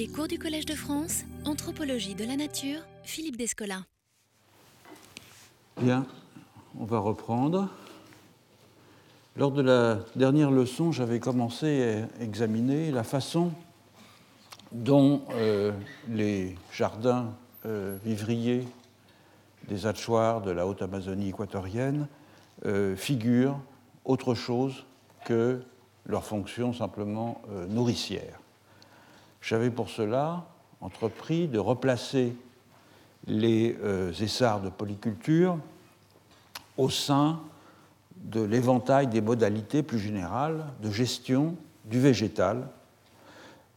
Les cours du Collège de France, Anthropologie de la Nature, Philippe Descola. Bien, on va reprendre. Lors de la dernière leçon, j'avais commencé à examiner la façon dont euh, les jardins euh, vivriers des hachoirs de la haute Amazonie équatorienne euh, figurent autre chose que leur fonction simplement nourricière. J'avais pour cela entrepris de replacer les essarts de polyculture au sein de l'éventail des modalités plus générales de gestion du végétal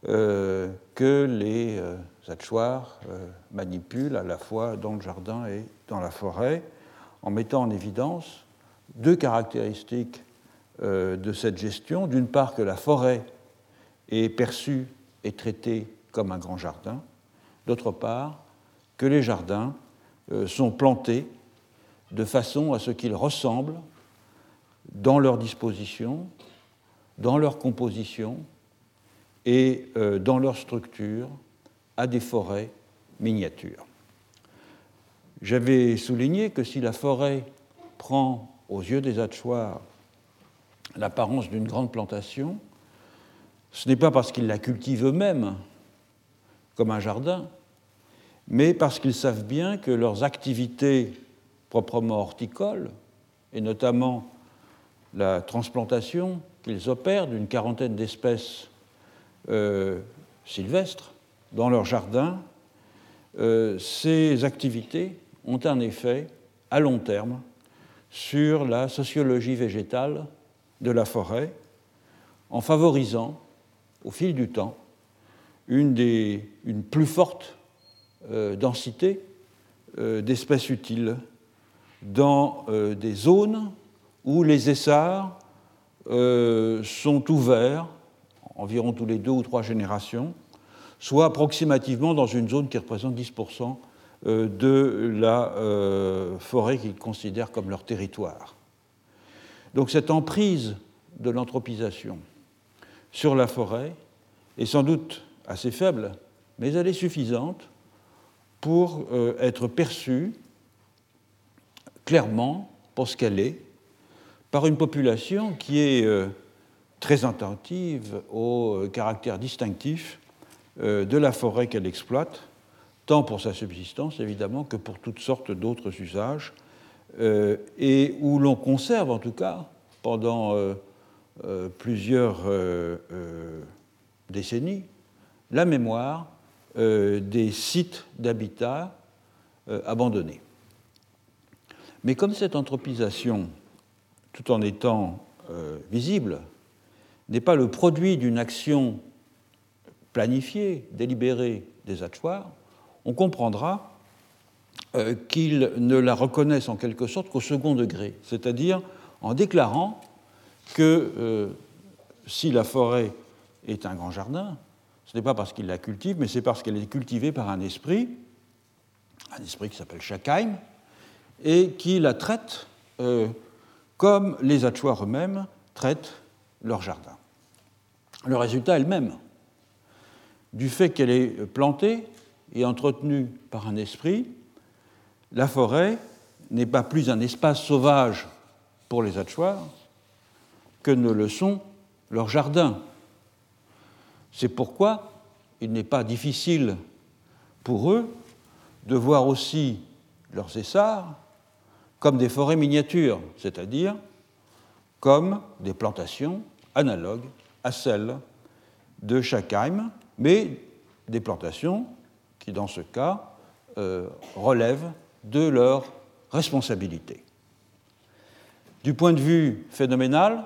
euh, que les euh, euh, manipulent à la fois dans le jardin et dans la forêt, en mettant en évidence deux caractéristiques euh, de cette gestion. D'une part, que la forêt est perçue et traitée comme un grand jardin. D'autre part, que les jardins sont plantés de façon à ce qu'ils ressemblent dans leur disposition, dans leur composition et euh, dans leur structure à des forêts miniatures. J'avais souligné que si la forêt prend aux yeux des hachoirs l'apparence d'une grande plantation, ce n'est pas parce qu'ils la cultivent eux-mêmes comme un jardin, mais parce qu'ils savent bien que leurs activités proprement horticoles, et notamment la transplantation qu'ils opèrent d'une quarantaine d'espèces euh, sylvestres dans leur jardin, euh, ces activités ont un effet à long terme sur la sociologie végétale de la forêt en favorisant au fil du temps une, plus forte euh, densité d'espèces utiles dans des zones où les essarts sont ouverts environ tous les deux ou trois générations, soit approximativement dans une zone qui représente 10% euh, de la euh, forêt qu'ils considèrent comme leur territoire. Donc cette emprise de l'anthropisation sur la forêt est sans doute assez faible, mais elle est suffisante pour euh, être perçue clairement pour ce qu'elle est par une population qui est très attentive au euh, caractère distinctif euh, de la forêt qu'elle exploite, tant pour sa subsistance évidemment que pour toutes sortes d'autres usages, euh, et où l'on conserve en tout cas pendant plusieurs décennies la mémoire des sites d'habitat abandonnés. Mais comme cette anthropisation, tout en étant visible, n'est pas le produit d'une action planifiée, délibérée des hachoirs, on comprendra euh, qu'ils ne la reconnaissent en quelque sorte qu'au second degré, c'est-à-dire en déclarant que euh, si la forêt est un grand jardin, ce n'est pas parce qu'ils la cultivent, mais c'est parce qu'elle est cultivée par un esprit, un esprit qui s'appelle Schakheim, et qui la traite euh, comme les hachoirs eux-mêmes traitent leur jardin. Le résultat est le même. Du fait qu'elle est plantée et entretenue par un esprit, la forêt n'est pas plus un espace sauvage pour les hachoirs que ne le sont leurs jardins. C'est pourquoi il n'est pas difficile pour eux de voir aussi leurs essarts comme des forêts miniatures, c'est-à-dire comme des plantations analogues à celles de Schakheim, mais des plantations qui, dans ce cas, euh, relèvent de leur responsabilité. Du point de vue phénoménal,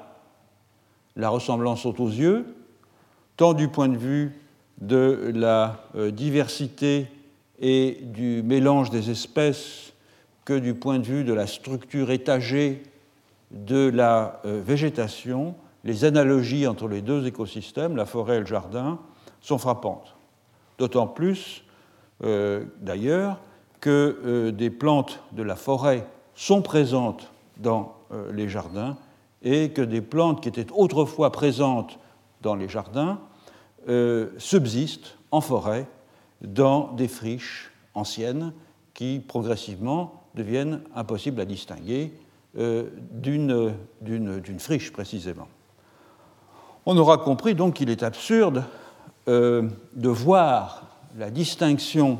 la ressemblance saute aux yeux, tant du point de vue de la euh, diversité et du mélange des espèces que du point de vue de la structure étagée de la euh, végétation les analogies entre les deux écosystèmes, la forêt et le jardin, sont frappantes. D'autant plus, euh, d'ailleurs, que des plantes de la forêt sont présentes dans les jardins et que des plantes qui étaient autrefois présentes dans les jardins subsistent en forêt dans des friches anciennes qui progressivement deviennent impossibles à distinguer euh, d'une friche précisément. On aura compris donc qu'il est absurde euh, de voir la distinction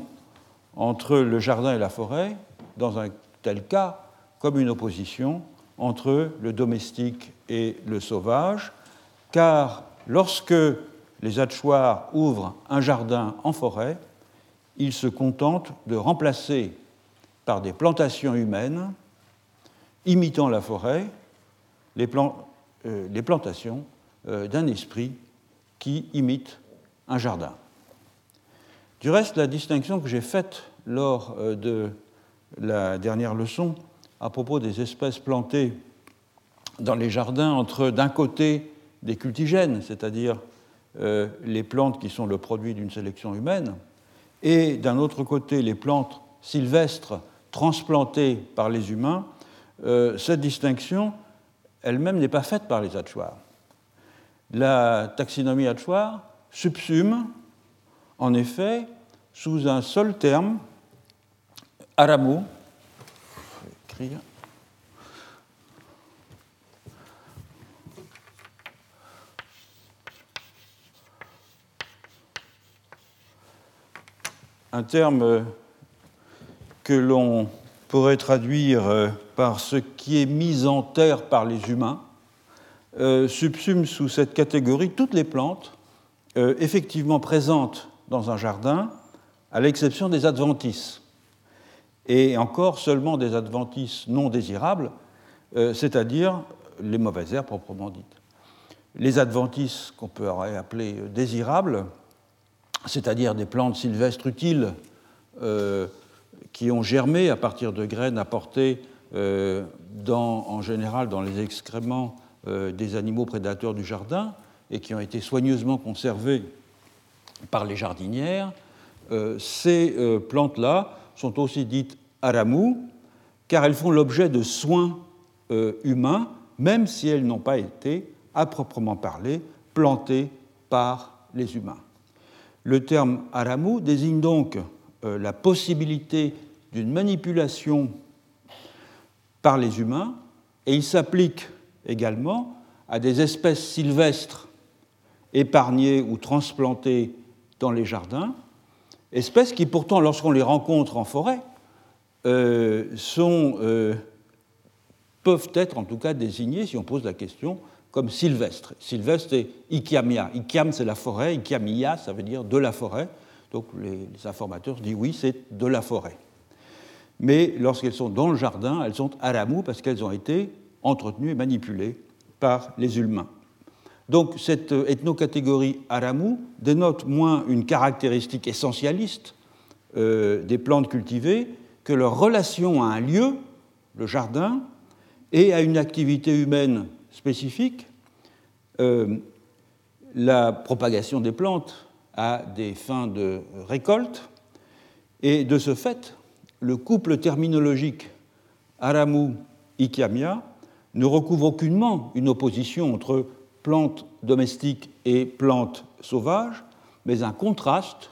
entre le jardin et la forêt, dans un tel cas, comme une opposition entre le domestique et le sauvage, car lorsque les hachoirs ouvrent un jardin en forêt, ils se contentent de remplacer par des plantations humaines, imitant la forêt, les, euh, plantations euh, d'un esprit qui imite un jardin. Du reste, la distinction que j'ai faite lors euh, de la dernière leçon à propos des espèces plantées dans les jardins entre, d'un côté, des cultigènes, c'est-à-dire euh, les plantes qui sont le produit d'une sélection humaine, et d'un autre côté, les plantes sylvestres transplantées par les humains, euh, cette distinction elle-même n'est pas faite par les hachoirs. La taxinomie hachoir subsume, en effet, sous un seul terme, Aramo, un terme que l'on pourrait traduire euh, par ce qui est mis en terre par les humains, euh, subsume sous cette catégorie toutes les plantes euh, effectivement présentes dans un jardin, à l'exception des adventices, et encore seulement des adventices non désirables, c'est-à-dire les mauvaises herbes proprement dites. Les adventices qu'on peut appeler désirables, c'est-à-dire des plantes sylvestres utiles euh, qui ont germé à partir de graines apportées euh, en général dans les excréments euh, des animaux prédateurs du jardin et qui ont été soigneusement conservées par les jardinières, ces plantes-là sont aussi dites aramou car elles font l'objet de soins humains, même si elles n'ont pas été, à proprement parler, plantées par les humains. Le terme aramu désigne donc euh, la possibilité d'une manipulation par les humains et il s'applique également à des espèces sylvestres épargnées ou transplantées dans les jardins, espèces qui pourtant, lorsqu'on les rencontre en forêt, euh, euh, peuvent être en tout cas désignées, si on pose la question, comme sylvestre. Sylvestre, c'est Ikiamia. Ikiam, c'est la forêt. Ikiamia, ça veut dire de la forêt. Donc les, informateurs disent oui, c'est de la forêt. Mais lorsqu'elles sont dans le jardin, elles sont à l'amour parce qu'elles ont été entretenues et manipulées par les humains. Donc cette ethnocatégorie Aramu dénote moins une caractéristique essentialiste euh, des plantes cultivées que leur relation à un lieu, le jardin, et à une activité humaine spécifique, euh, la propagation des plantes à des fins de récolte, et de ce fait, le couple terminologique Aramu-Ikiamia ne recouvre aucunement une opposition entre plantes domestiques et plantes sauvages, mais un contraste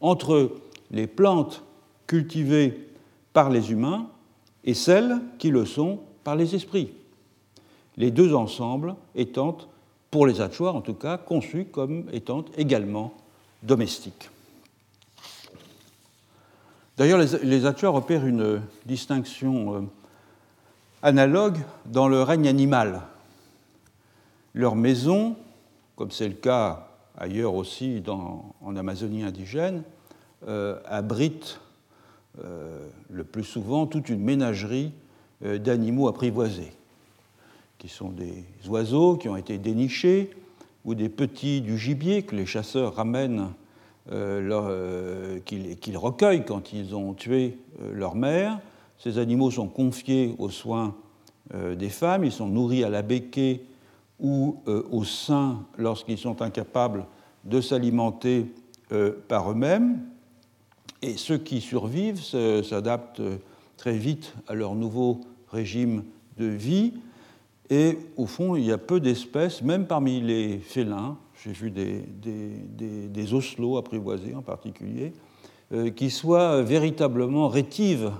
entre les plantes cultivées par les humains et celles qui le sont par les esprits les deux ensembles étant, pour les hachoirs en tout cas, conçus comme étant également domestiques. D'ailleurs, les, hachoirs opèrent une distinction euh, analogue dans le règne animal. Leur maison, comme c'est le cas ailleurs aussi en Amazonie indigène, euh, abrite euh, le plus souvent toute une ménagerie d'animaux apprivoisés qui sont des oiseaux qui ont été dénichés, ou des petits du gibier que les chasseurs ramènent, euh, euh, qu'ils recueillent quand ils ont tué euh, leur mère. Ces animaux sont confiés aux soins des femmes, ils sont nourris à la béquée ou au sein lorsqu'ils sont incapables de s'alimenter par eux-mêmes. Et ceux qui survivent s'adaptent très vite à leur nouveau régime de vie et au fond, il y a peu d'espèces, même parmi les félins, j'ai vu des, des, oslots apprivoisés en particulier, euh, qui soient véritablement rétives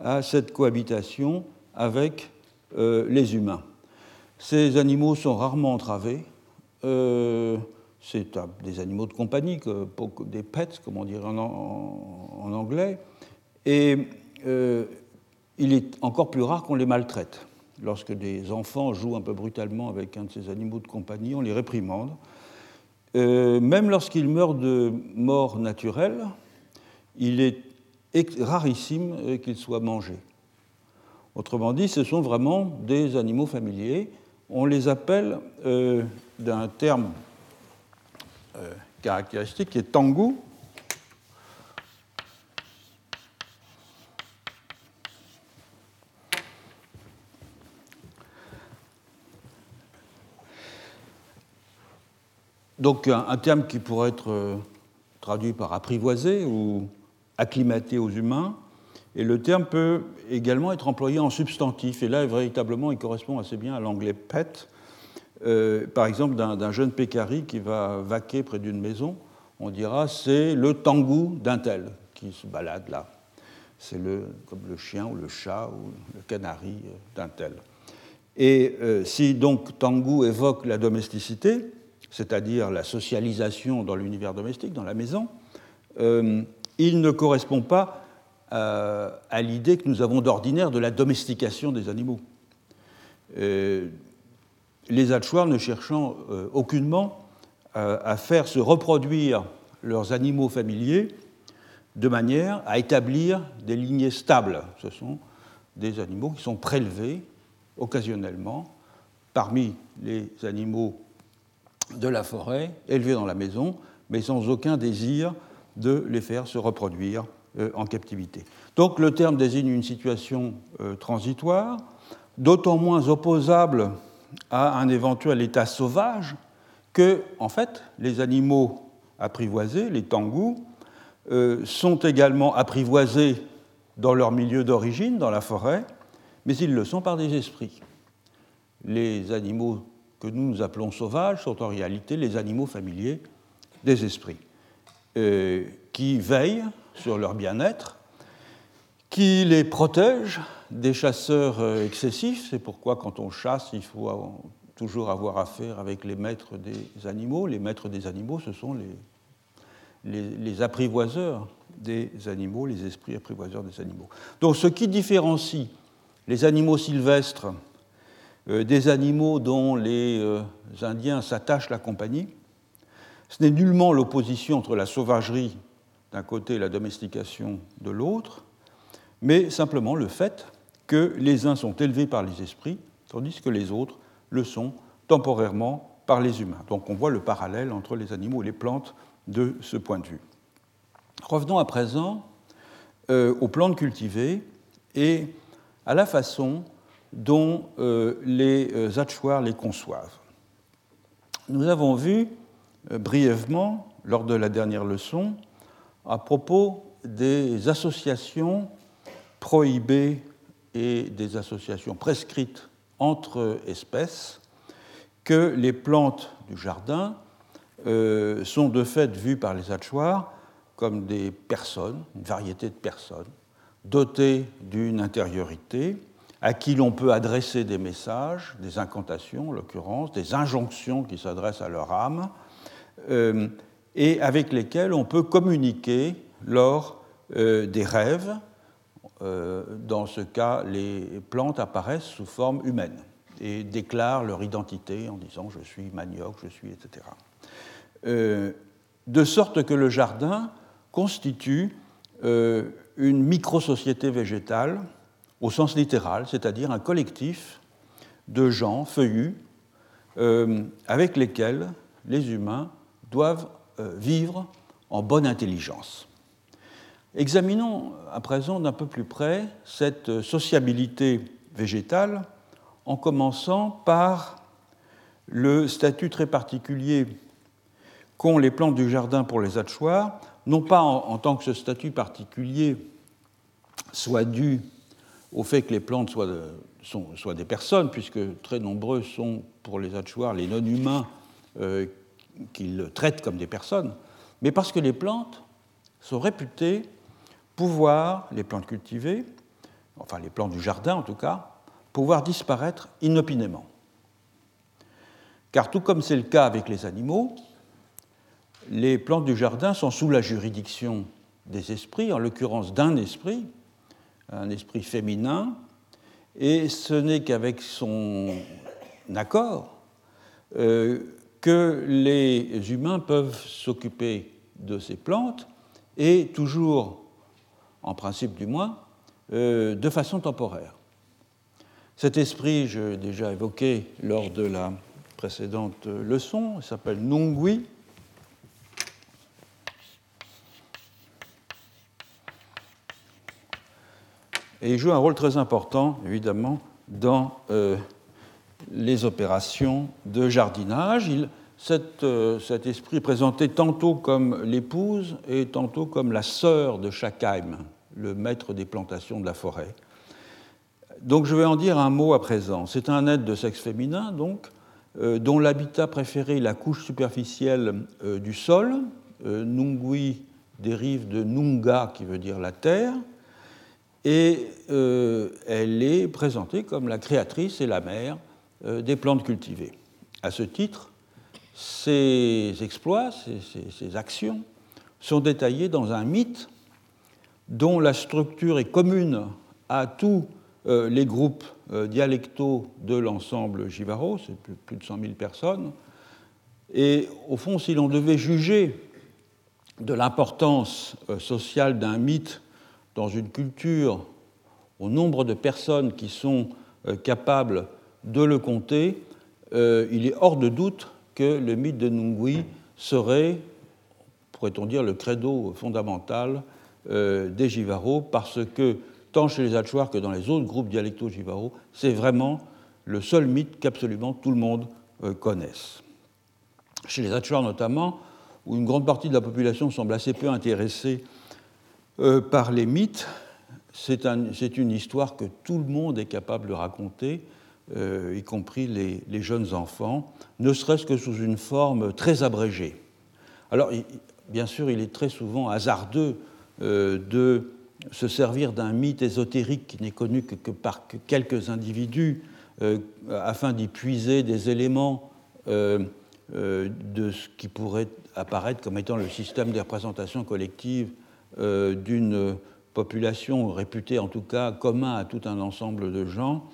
à cette cohabitation avec euh, les humains. Ces animaux sont rarement entravés. Euh, c'est des animaux de compagnie, des pets, comme on dirait en, anglais. Et il est encore plus rare qu'on les maltraite. Lorsque des enfants jouent un peu brutalement avec un de ces animaux de compagnie, on les réprimande. Euh, même lorsqu'ils meurent de mort naturelle, il est rarissime euh, qu'ils soient mangés. Autrement dit, ce sont vraiment des animaux familiers. On les appelle euh, d'un terme caractéristique qui est tangu, Donc un, terme qui pourrait être euh, traduit par apprivoisé ou acclimaté aux humains. Et le terme peut également être employé en substantif. Et là, véritablement, il correspond assez bien à l'anglais pet. Euh, par exemple, d'un jeune pécari qui va vaquer près d'une maison, on dira c'est le tangou d'un tel qui se balade là. C'est le, comme le chien ou le chat ou le canari euh, d'un tel. Et si donc tangou évoque la domesticité, c'est-à-dire la socialisation dans l'univers domestique, dans la maison, euh, il ne correspond pas euh, à, l'idée que nous avons d'ordinaire de la domestication des animaux. Euh, les Hatchoirs ne cherchant aucunement à faire se reproduire leurs animaux familiers de manière à établir des lignées stables. Ce sont des animaux qui sont prélevés occasionnellement parmi les animaux de la forêt, élevés dans la maison, mais sans aucun désir de les faire se reproduire euh, en captivité. Donc le terme désigne une situation euh, transitoire, d'autant moins opposable à un éventuel état sauvage que, en fait, les animaux apprivoisés, les tangous, euh, sont également apprivoisés dans leur milieu d'origine, dans la forêt, mais ils le sont par des esprits. Les animaux que nous appelons sauvages sont en réalité les animaux familiers des esprits, euh, qui veillent sur leur bien-être, qui les protègent des chasseurs euh, excessifs. C'est pourquoi quand on chasse, il faut toujours avoir affaire avec les maîtres des animaux. Les maîtres des animaux, ce sont les, les apprivoiseurs des animaux, les esprits apprivoiseurs des animaux. Donc ce qui différencie les animaux sylvestres euh, des animaux dont les euh, Indiens s'attachent la compagnie. Ce n'est nullement l'opposition entre la sauvagerie d'un côté la domestication de l'autre, mais simplement le fait que les uns sont élevés par les esprits, tandis que les autres le sont temporairement par les humains. Donc on voit le parallèle entre les animaux et les plantes de ce point de vue. Revenons à présent euh, aux plantes cultivées et à la façon dont euh, les euh, les conçoivent. Nous avons vu brièvement, lors de la dernière leçon, à propos des associations prohibées et des associations prescrites entre espèces, que les plantes du jardin sont de fait vues par les Hatchoirs comme des personnes, une variété de personnes, dotées d'une intériorité, à qui l'on peut adresser des messages, des incantations en l'occurrence, des injonctions qui s'adressent à leur âme, euh, et avec lesquelles on peut communiquer lors euh, des rêves. Euh, dans ce cas, les plantes apparaissent sous forme humaine et déclarent leur identité en disant je suis manioc, je suis, etc. de sorte que le jardin constitue une micro-société végétale au sens littéral, c'est-à-dire un collectif de gens feuillus euh, avec lesquels les humains doivent euh, vivre en bonne intelligence. Examinons à présent d'un peu plus près cette sociabilité végétale en commençant par le statut très particulier qu'ont les plantes du jardin pour les hachoirs, non pas en, tant que ce statut particulier soit dû au fait que les plantes soient, soient, des personnes, puisque très nombreux sont pour les Hatchoirs les non-humains euh, qu'ils traitent comme des personnes, mais parce que les plantes sont réputées pouvoir, les plantes cultivées, enfin les plantes du jardin en tout cas, pouvoir disparaître inopinément. Car tout comme c'est le cas avec les animaux, les plantes du jardin sont sous la juridiction des esprits, en l'occurrence d'un esprit, un esprit féminin, et ce n'est qu'avec son accord euh, que les humains peuvent s'occuper de ces plantes, et toujours, en principe du moins, euh, de façon temporaire. Cet esprit, je l'ai déjà évoqué lors de la précédente leçon, il s'appelle Nungui. Et il joue un rôle très important, évidemment, dans euh, les opérations de jardinage. Euh, cet, esprit présenté tantôt comme l'épouse et tantôt comme la sœur de Schakheim, le maître des plantations de la forêt. Donc je vais en dire un mot à présent. C'est un être de sexe féminin, donc, euh, dont l'habitat préféré est la couche superficielle euh, du sol. Nungui dérive de Nunga, qui veut dire la terre, et elle est présentée comme la créatrice et la mère des plantes cultivées. À ce titre, ces exploits, ces, actions, sont détaillés dans un mythe dont la structure est commune à tous euh, les groupes euh, dialectaux de l'ensemble Jivaro, c'est plus, de 100 000 personnes. Et au fond, si l'on devait juger de l'importance euh, sociale d'un mythe dans une culture, au nombre de personnes qui sont capables de le compter, il est hors de doute que le mythe de Nungui serait, pourrait-on dire, le credo fondamental euh, des Jivaro, parce que tant chez les Achuar que dans les autres groupes dialectaux Jivaro, c'est vraiment le seul mythe qu'absolument tout le monde euh, connaisse. Chez les Achuar notamment, où une grande partie de la population semble assez peu intéressée euh, par les mythes, c'est une histoire que tout le monde est capable de raconter, euh, y compris les, jeunes enfants, ne serait-ce que sous une forme très abrégée. Alors, bien sûr, il est très souvent hasardeux euh, de se servir d'un mythe ésotérique qui n'est connu que, par quelques individus euh, afin d'y puiser des éléments de ce qui pourrait apparaître comme étant le système des représentations collectives d'une population réputée en tout cas commun à tout un ensemble de gens.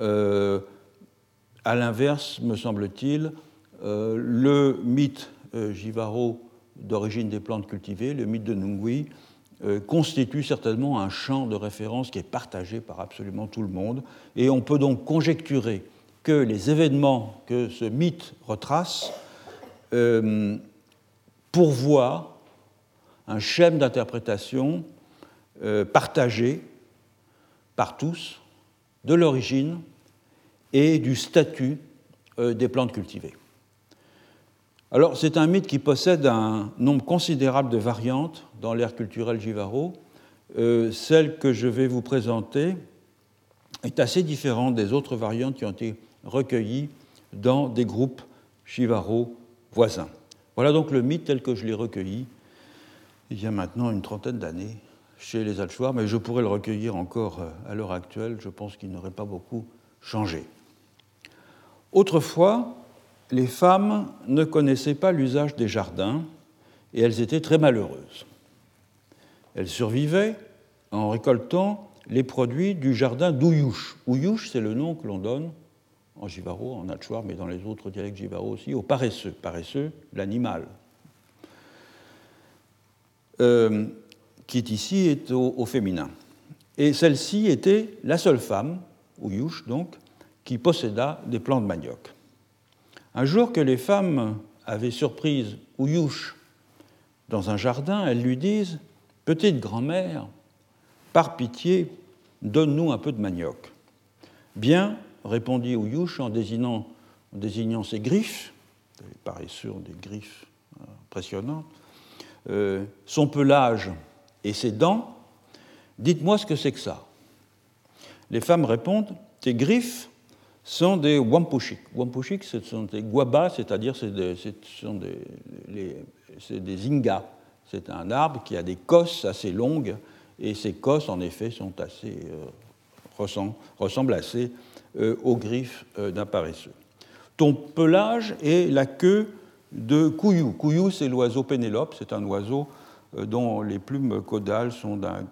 Euh, à l'inverse, me semble-t-il, euh, le mythe euh, Jivaro d'origine des plantes cultivées, le mythe de Nungui, constitue certainement un champ de référence qui est partagé par absolument tout le monde. Et on peut donc conjecturer que les événements que ce mythe retrace pourvoient un schème d'interprétation partagé par tous de l'origine et du statut euh, des plantes cultivées. Alors, c'est un mythe qui possède un nombre considérable de variantes dans l'ère culturelle Jivaro. Euh, celle que je vais vous présenter est assez différente des autres variantes qui ont été recueillies dans des groupes Jivaro voisins. Voilà donc le mythe tel que je l'ai recueilli il y a maintenant une trentaine d'années chez les Alchoirs, mais je pourrais le recueillir encore euh, à l'heure actuelle. Je pense qu'il n'aurait pas beaucoup changé. Autrefois, les femmes ne connaissaient pas l'usage des jardins et elles étaient très malheureuses. Elles survivaient en récoltant les produits du jardin d'Ouyouche. Ouyouche, c'est le nom que l'on donne en Jivaro, en Alchoir, mais dans les autres dialectes Jivaro aussi, au paresseux. Paresseux, l'animal. Euh, qui est ici est au, féminin. Et celle-ci était la seule femme, Ouyouche donc, qui posséda des plants de manioc. Un jour que les femmes avaient surprise Ouyouche dans un jardin, elles lui disent Petite grand-mère, par pitié, donne-nous un peu de manioc. Bien, répondit Ouyouche en désignant, ses griffes, paresseux des griffes impressionnantes, euh, son pelage et ses dents, dites-moi ce que c'est que ça. Les femmes répondent, tes griffes sont des wampushik. Wampushik, ce sont des guabas, c'est-à-dire ce sont des, des ingas. C'est un arbre qui a des cosses assez longues, et ces cosses, en effet, sont assez, euh, ressemblent assez euh, aux griffes euh, d'un paresseux. Ton pelage est la queue de couillou. Couillou, c'est l'oiseau Pénélope, c'est un oiseau dont les plumes caudales sont d'un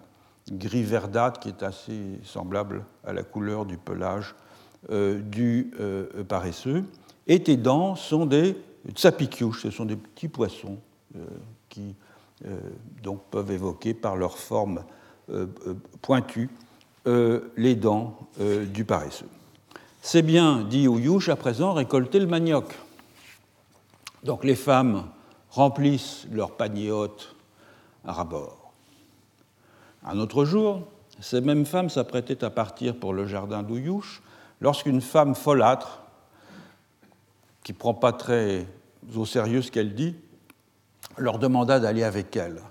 gris verdâtre qui est assez semblable à la couleur du pelage du paresseux. Et tes dents sont des tsapikyush, ce sont des petits poissons qui donc peuvent évoquer par leur forme pointue les dents du paresseux. C'est bien, dit Ouyouche, à présent récolter le manioc. Donc les femmes remplissent leur panier Un autre jour, ces mêmes femmes s'apprêtaient à partir pour le jardin d'Ouyouche lorsqu'une femme folâtre, qui ne prend pas très au sérieux ce qu'elle dit, leur demanda d'aller avec elle.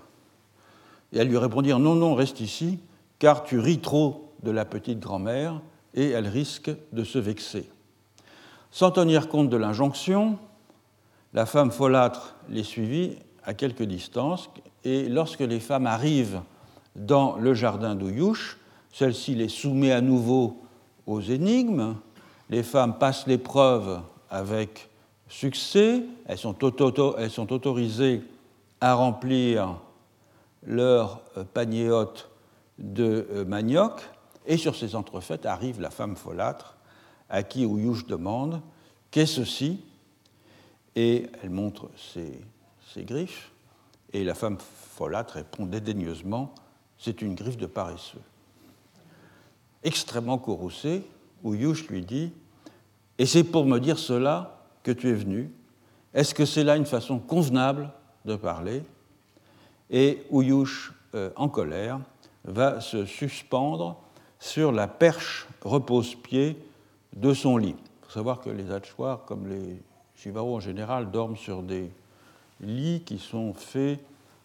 Et elles lui répondirent Non, non, reste ici, car tu ris trop de la petite grand-mère et elle risque de se vexer. Sans tenir compte de l'injonction, la femme folâtre les suivit à quelque distance, et lorsque les femmes arrivent dans le jardin d'Ouyouche, celle-ci les soumet à nouveau aux énigmes. Les femmes passent l'épreuve avec succès, elles sont, autorisées à remplir leur panier hôte de manioc, et sur ces entrefaites arrive la femme folâtre, à qui Ouyouche demande Qu'est-ce ceci Et elle montre ses, griffes, et la femme folâtre répond dédaigneusement C'est une griffe de paresseux. Extrêmement courroucé, Ouyouche lui dit Et c'est pour me dire cela que tu es venu Est-ce que c'est là une façon convenable de parler? Et Ouyouche, euh, en colère, va se suspendre sur la perche repose-pied de son lit. Il faut savoir que les Hatchoirs, comme les Chivaros en général, dorment sur des lits qui sont faits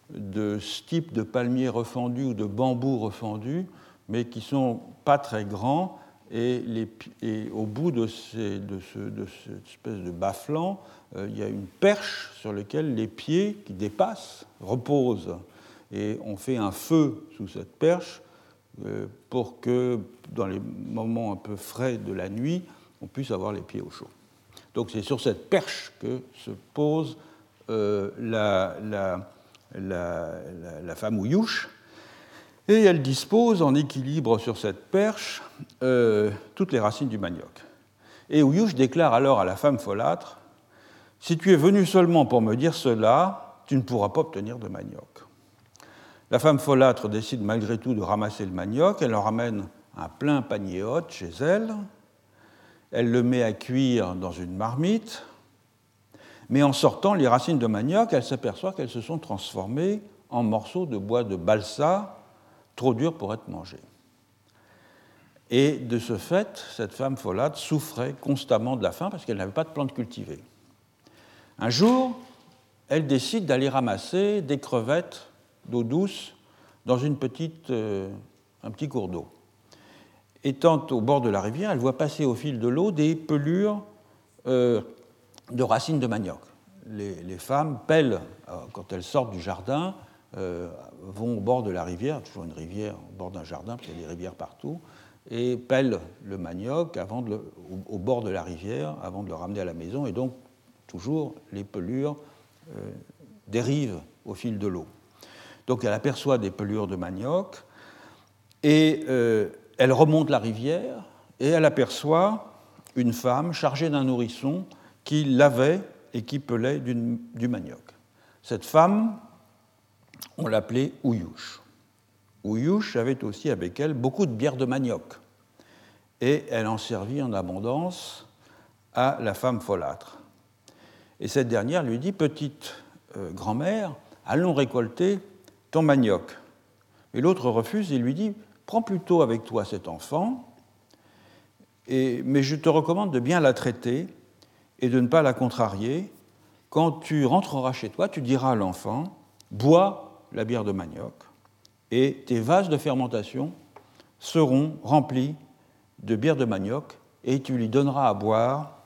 de stipes de palmiers refendus ou de bambous refendus, mais qui ne sont pas très grands. Et, au bout de, ces, de, cette espèce de bas-flanc, euh, il y a une perche sur laquelle les pieds qui dépassent reposent. Et on fait un feu sous cette perche euh, pour que dans les moments un peu frais de la nuit, on puisse avoir les pieds au chaud. Donc c'est sur cette perche que se pose euh, la, femme Ouyouche, et elle dispose en équilibre sur cette perche euh, toutes les racines du manioc. Et Ouyouche déclare alors à la femme folâtre Si tu es venu seulement pour me dire cela, tu ne pourras pas obtenir de manioc. La femme folâtre décide malgré tout de ramasser le manioc. Elle en ramène un plein panier hôte chez elle. Elle le met à cuire dans une marmite. Mais en sortant les racines de manioc, elle s'aperçoit qu'elles se sont transformées en morceaux de bois de balsa, trop durs pour être mangés. Et de ce fait, cette femme folâtre souffrait constamment de la faim parce qu'elle n'avait pas de plantes cultivées. Un jour, elle décide d'aller ramasser des crevettes d'eau douce dans une euh, un petit cours d'eau. Étant au bord de la rivière, elle voit passer au fil de l'eau des pelures euh, de racines de manioc. Les, femmes pellent, euh, quand elles sortent du jardin, vont au bord de la rivière, toujours une rivière au bord d'un jardin, parce qu'il y a des rivières partout, et pellent le manioc avant de au, bord de la rivière avant de le ramener à la maison, et donc toujours les pelures dérivent au fil de l'eau. Donc elle aperçoit des pelures de manioc et euh, elle remonte la rivière et elle aperçoit une femme chargée d'un nourrisson qui lavait et qui pelait du manioc. Cette femme, on l'appelait Ouyouche. Ouyouche avait aussi avec elle beaucoup de bière de manioc et elle en servit en abondance à la femme folâtre. Et cette dernière lui dit Petite euh, grand-mère, allons récolter ton manioc. Et l'autre refuse et lui dit Prends plutôt avec toi cet enfant, mais je te recommande de bien la traiter et de ne pas la contrarier. Quand tu rentreras chez toi, tu diras à l'enfant Bois la bière de manioc, et tes vases de fermentation seront remplis de bière de manioc et tu lui donneras à boire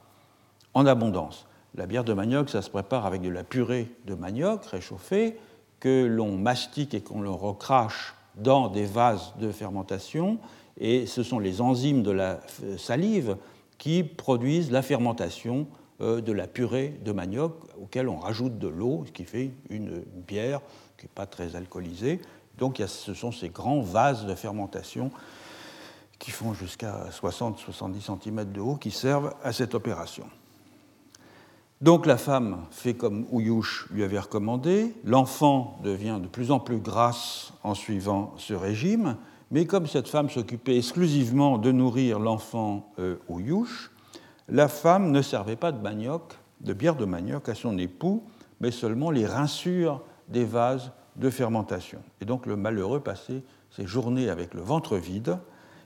en abondance. La bière de manioc, ça se prépare avec de la purée de manioc réchauffée que l'on mastique et qu'on le recrache dans des vases de fermentation. Et ce sont les enzymes de la salive qui produisent la fermentation de la purée de manioc auquel on rajoute de l'eau, ce qui fait une bière qui n'est pas très alcoolisée. Donc ce sont ces grands vases de fermentation qui font jusqu'à 60-70 cm de haut qui servent à cette opération. Donc la femme fait comme Ouyouche lui avait recommandé, l'enfant devient de plus en plus grasse en suivant ce régime, mais comme cette femme s'occupait exclusivement de nourrir l'enfant euh, Ouyouche, la femme ne servait pas de manioc, de bière de manioc à son époux, mais seulement les rinsures des vases de fermentation. Et donc le malheureux passait ses journées avec le ventre vide,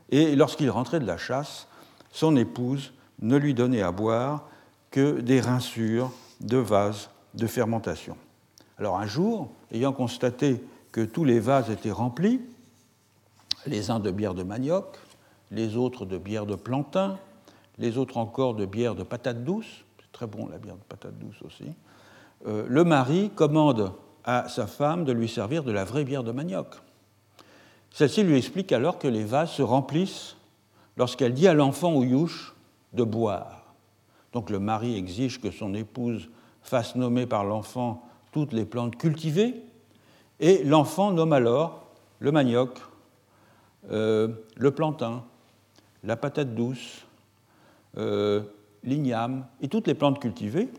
et lorsqu'il rentrait de la chasse, son épouse ne lui donnait à boire que des rinsures de vases de fermentation. Alors un jour, ayant constaté que tous les vases étaient remplis, les uns de bière de manioc, les autres de bière de plantain, les autres encore de bière de patate douce, c'est très bon la bière de patate douce aussi, euh, le mari commande à sa femme de lui servir de la vraie bière de manioc. Celle-ci lui explique alors que les vases se remplissent lorsqu'elle dit à l'enfant ou youche de boire. Donc le mari exige que son épouse fasse nommer par l'enfant toutes les plantes cultivées, et l'enfant nomme alors le manioc, euh, le plantain, la patate douce, euh, l'igname et toutes les plantes cultivées.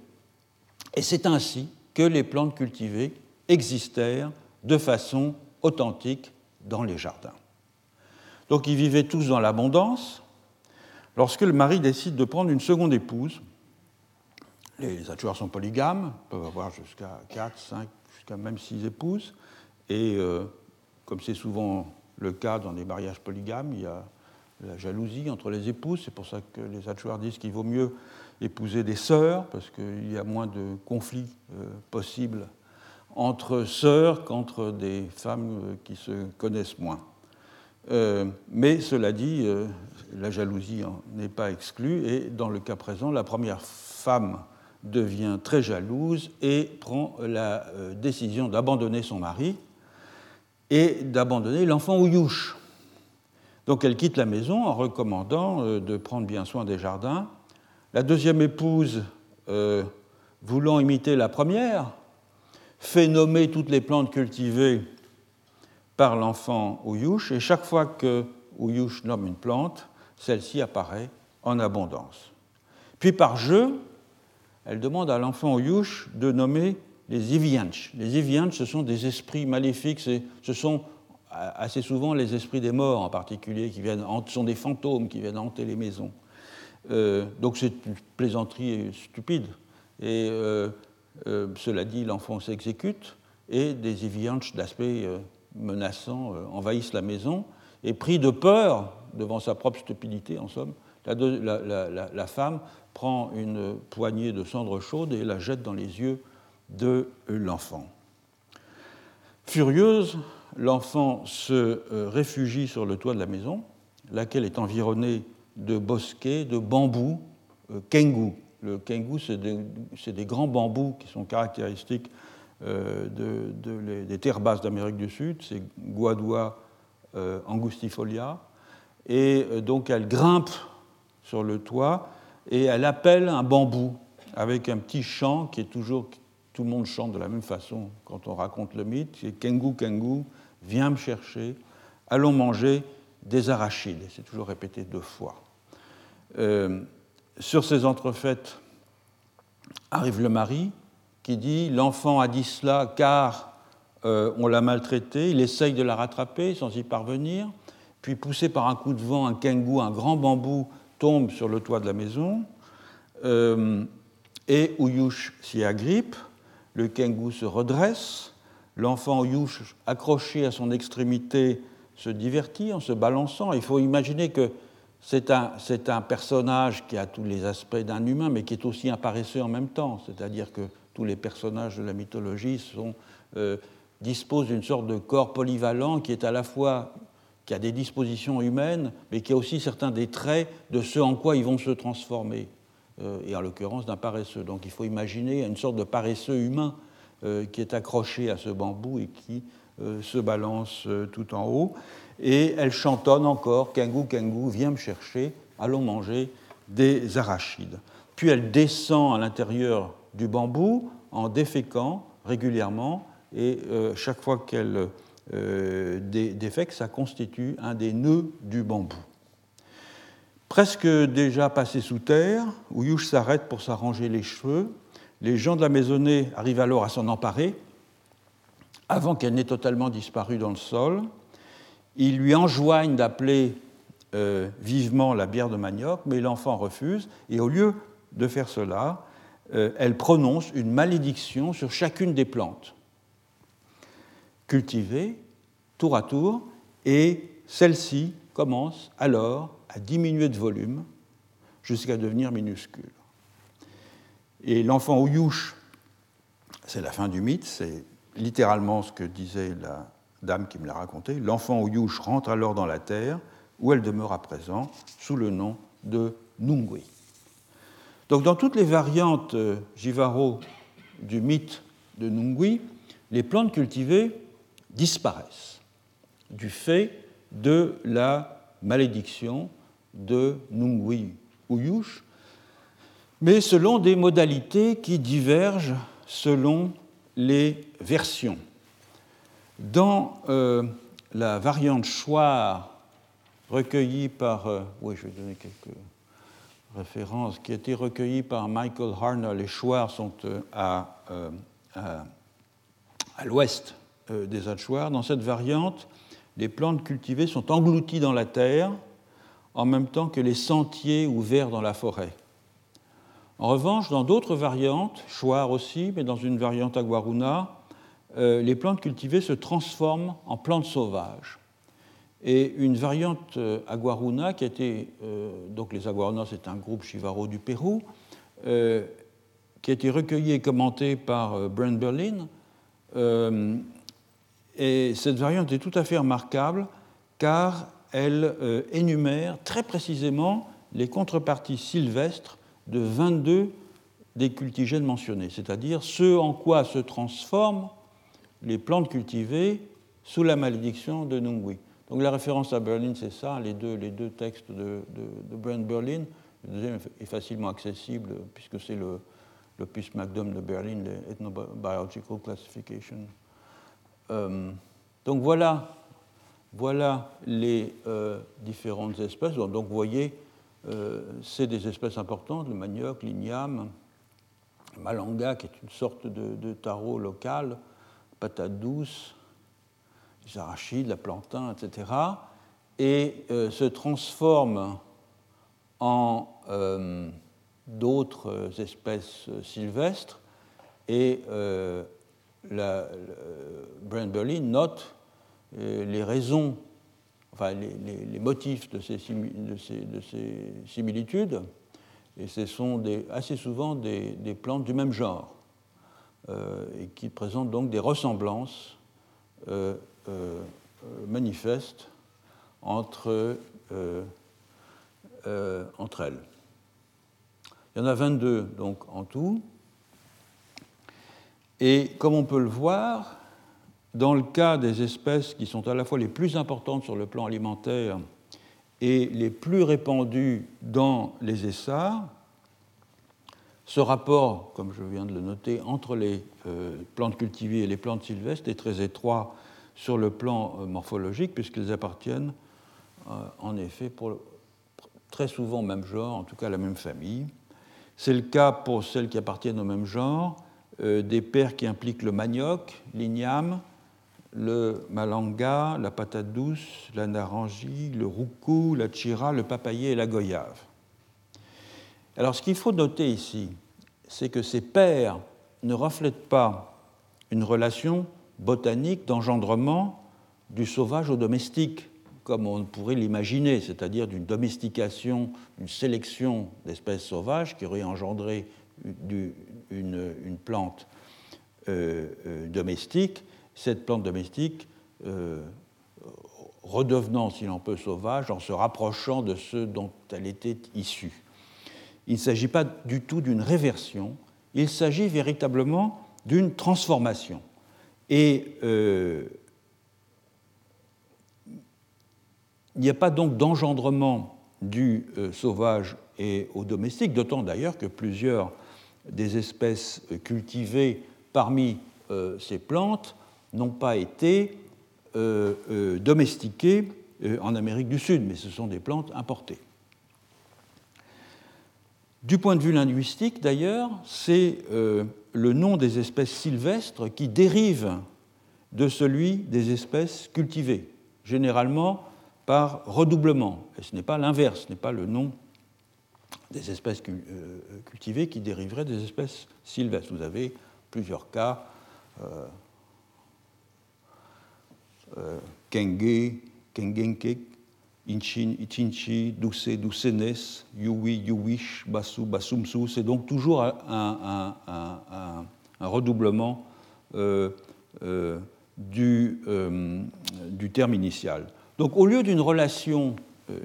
Et c'est ainsi que les plantes cultivées existèrent de façon authentique dans les jardins. Donc ils vivaient tous dans l'abondance. Lorsque le mari décide de prendre une seconde épouse, les attueurs sont polygames, peuvent avoir jusqu'à 4, 5, jusqu'à même 6 épouses. Et euh, comme c'est souvent le cas dans les mariages polygames, il y a la jalousie entre les épouses. C'est pour ça que les attueurs disent qu'il vaut mieux épouser des sœurs, parce qu'il y a moins de conflits euh, possibles entre sœurs qu'entre des femmes euh, qui se connaissent moins. mais cela dit, la jalousie n'est pas exclue, et dans le cas présent, la première femme devient très jalouse et prend la euh, décision d'abandonner son mari et d'abandonner l'enfant Ouyouche. Donc elle quitte la maison en recommandant euh, de prendre bien soin des jardins. La deuxième épouse, euh, voulant imiter la première, fait nommer toutes les plantes cultivées par l'enfant Ouyouche, et chaque fois que Ouyouche nomme une plante, celle-ci apparaît en abondance. Puis par jeu, elle demande à l'enfant Oyush de nommer les Ivianch. Les Ivianch, ce sont des esprits maléfiques, ce sont assez souvent les esprits des morts en particulier, qui viennent, sont des fantômes qui viennent hanter les maisons. Euh, donc c'est une plaisanterie stupide. Et euh, euh, cela dit, l'enfant s'exécute et des Ivianch d'aspect menaçant envahissent la maison et pris de peur devant sa propre stupidité, en somme, la, femme prend une poignée de cendre chaude et la jette dans les yeux de l'enfant. Furieuse, l'enfant se euh, réfugie sur le toit de la maison, laquelle est environnée de bosquets, de bambous, euh, kengu. Le kengu, c'est des, grands bambous qui sont caractéristiques euh, des terres basses d'Amérique du Sud, c'est Guadua angustifolia. Et donc elle grimpe sur le toit et elle appelle un bambou avec un petit chant qui est toujours. Tout le monde chante de la même façon quand on raconte le mythe c'est Kengu, Kengu, viens me chercher, allons manger des arachides. C'est toujours répété deux fois. Euh, sur ces entrefaites arrive le mari qui dit L'enfant a dit cela car euh, on l'a maltraité. Il essaye de la rattraper sans y parvenir. Puis, poussé par un coup de vent, un kengu, un grand bambou, tombe sur le toit de la maison, euh, et Ouyouche s'y agrippe, le Kengu se redresse, l'enfant Ouyouche, accroché à son extrémité, se divertit en se balançant. Il faut imaginer que c'est un, personnage qui a tous les aspects d'un humain, mais qui est aussi un paresseux en même temps. C'est-à-dire que tous les personnages de la mythologie euh, disposent d'une sorte de corps polyvalent qui est à la fois qui a des dispositions humaines, mais qui a aussi certains des traits de ce en quoi ils vont se transformer, et en l'occurrence d'un paresseux. Donc il faut imaginer une sorte de paresseux humain qui est accroché à ce bambou et qui se balance tout en haut. Et elle chantonne encore Kangou, Kangou, viens me chercher, allons manger des arachides. Puis elle descend à l'intérieur du bambou en déféquant régulièrement, et euh, chaque fois qu'elle euh, défèque, ça constitue un des nœuds du bambou. Presque déjà passé sous terre, Ouyouche s'arrête pour s'arranger les cheveux. Les gens de la maisonnée arrivent alors à s'en emparer, avant qu'elle n'ait totalement disparu dans le sol. Ils lui enjoignent d'appeler euh, vivement la bière de manioc, mais l'enfant refuse, et au lieu de faire cela, euh, elle prononce une malédiction sur chacune des plantes cultivées tour à tour, et celle-ci commence alors à diminuer de volume jusqu'à devenir minuscule. Et l'enfant Ouyouche, c'est la fin du mythe, c'est littéralement ce que disait la dame qui me l'a raconté. L'enfant Ouyouche rentre alors dans la terre, où elle demeure à présent, sous le nom de Nungui. Donc dans toutes les variantes euh, Jivaro du mythe de Nungui, les plantes cultivées disparaissent du fait de la malédiction de Nungui Uyush, mais selon des modalités qui divergent selon les versions. Dans euh, la variante Chouard recueillie par, euh, oui, je vais donner quelques référence qui a été recueillie par Michael Harner. Les Chouars sont euh, à, à, l'ouest des Hachoirs. Dans cette variante, les plantes cultivées sont englouties dans la terre en même temps que les sentiers ouverts dans la forêt. En revanche, dans d'autres variantes, Chouard aussi, mais dans une variante aguaruna, les plantes cultivées se transforment en plantes sauvages. Et une variante euh, aguaruna qui a été, euh, donc les aguarunas c'est un groupe chivaro du Pérou, euh, qui a été recueilli et commenté par Brent Berlin. et cette variante est tout à fait remarquable car elle énumère très précisément les contreparties sylvestres de 22 des cultigènes mentionnés, c'est-à-dire ce en quoi se transforment les plantes cultivées sous la malédiction de Nungui. Donc la référence à Berlin, c'est ça, les deux, les deux textes de, de, Brent Berlin. Le deuxième est facilement accessible puisque c'est le l'opus Magnum de Berlin, l'Ethnobiological Classification. Euh, donc voilà, voilà les euh, différentes espèces. Donc vous voyez, c'est des espèces importantes, le manioc, l'igname, malanga, qui est une sorte de, de taro local, patate douce, les arachides, la plantain, etc., et euh, se transforment en euh, d'autres espèces sylvestres. Et euh, note les raisons, enfin les, motifs de ces, de, ces, de ces, similitudes, et ce sont assez souvent des, plantes du même genre, et qui présentent donc des ressemblances euh, euh, manifeste entre, euh, entre elles. Il y en a 22 donc en tout. Et comme on peut le voir, dans le cas des espèces qui sont à la fois les plus importantes sur le plan alimentaire et les plus répandues dans les essarts, ce rapport, comme je viens de le noter, entre les plantes cultivées et les plantes sylvestres est très étroit sur le plan euh, morphologique, puisqu'ils appartiennent euh, en effet très souvent au même genre, en tout cas à la même famille. C'est le cas pour celles qui appartiennent au même genre, euh, des pères qui impliquent le manioc, l'igname, le malanga, la patate douce, la narangie, le roucou, la chira, le papayer et la goyave. Alors ce qu'il faut noter ici, c'est que ces pères ne reflètent pas une relation botanique d'engendrement du sauvage au domestique, comme on pourrait l'imaginer, c'est-à-dire d'une domestication, une sélection d'espèces sauvages qui aurait engendré une, plante euh, euh, domestique. Cette plante domestique euh, redevenant, s'il en peut, sauvage en se rapprochant de ceux dont elle était issue. Il ne s'agit pas du tout d'une réversion, il s'agit véritablement d'une transformation. Et euh, il n'y a pas donc d'engendrement du euh, sauvage et au domestique, d'autant d'ailleurs que plusieurs des espèces cultivées parmi ces plantes n'ont pas été domestiquées en Amérique du Sud, mais ce sont des plantes importées. Du point de vue linguistique, d'ailleurs, c'est euh, le nom des espèces sylvestres qui dérive de celui des espèces cultivées, généralement par redoublement. Et ce n'est pas l'inverse, ce n'est pas le nom des espèces euh, cultivées qui dériverait des espèces sylvestres. Vous avez plusieurs cas. Euh, Kenge, Kengenke, Inchin, Ichinchi, Douce, Doucenes, Yui, Yuish, Basu, Basumsu. C'est donc toujours un, redoublement euh, euh, du, terme initial. Donc au lieu d'une relation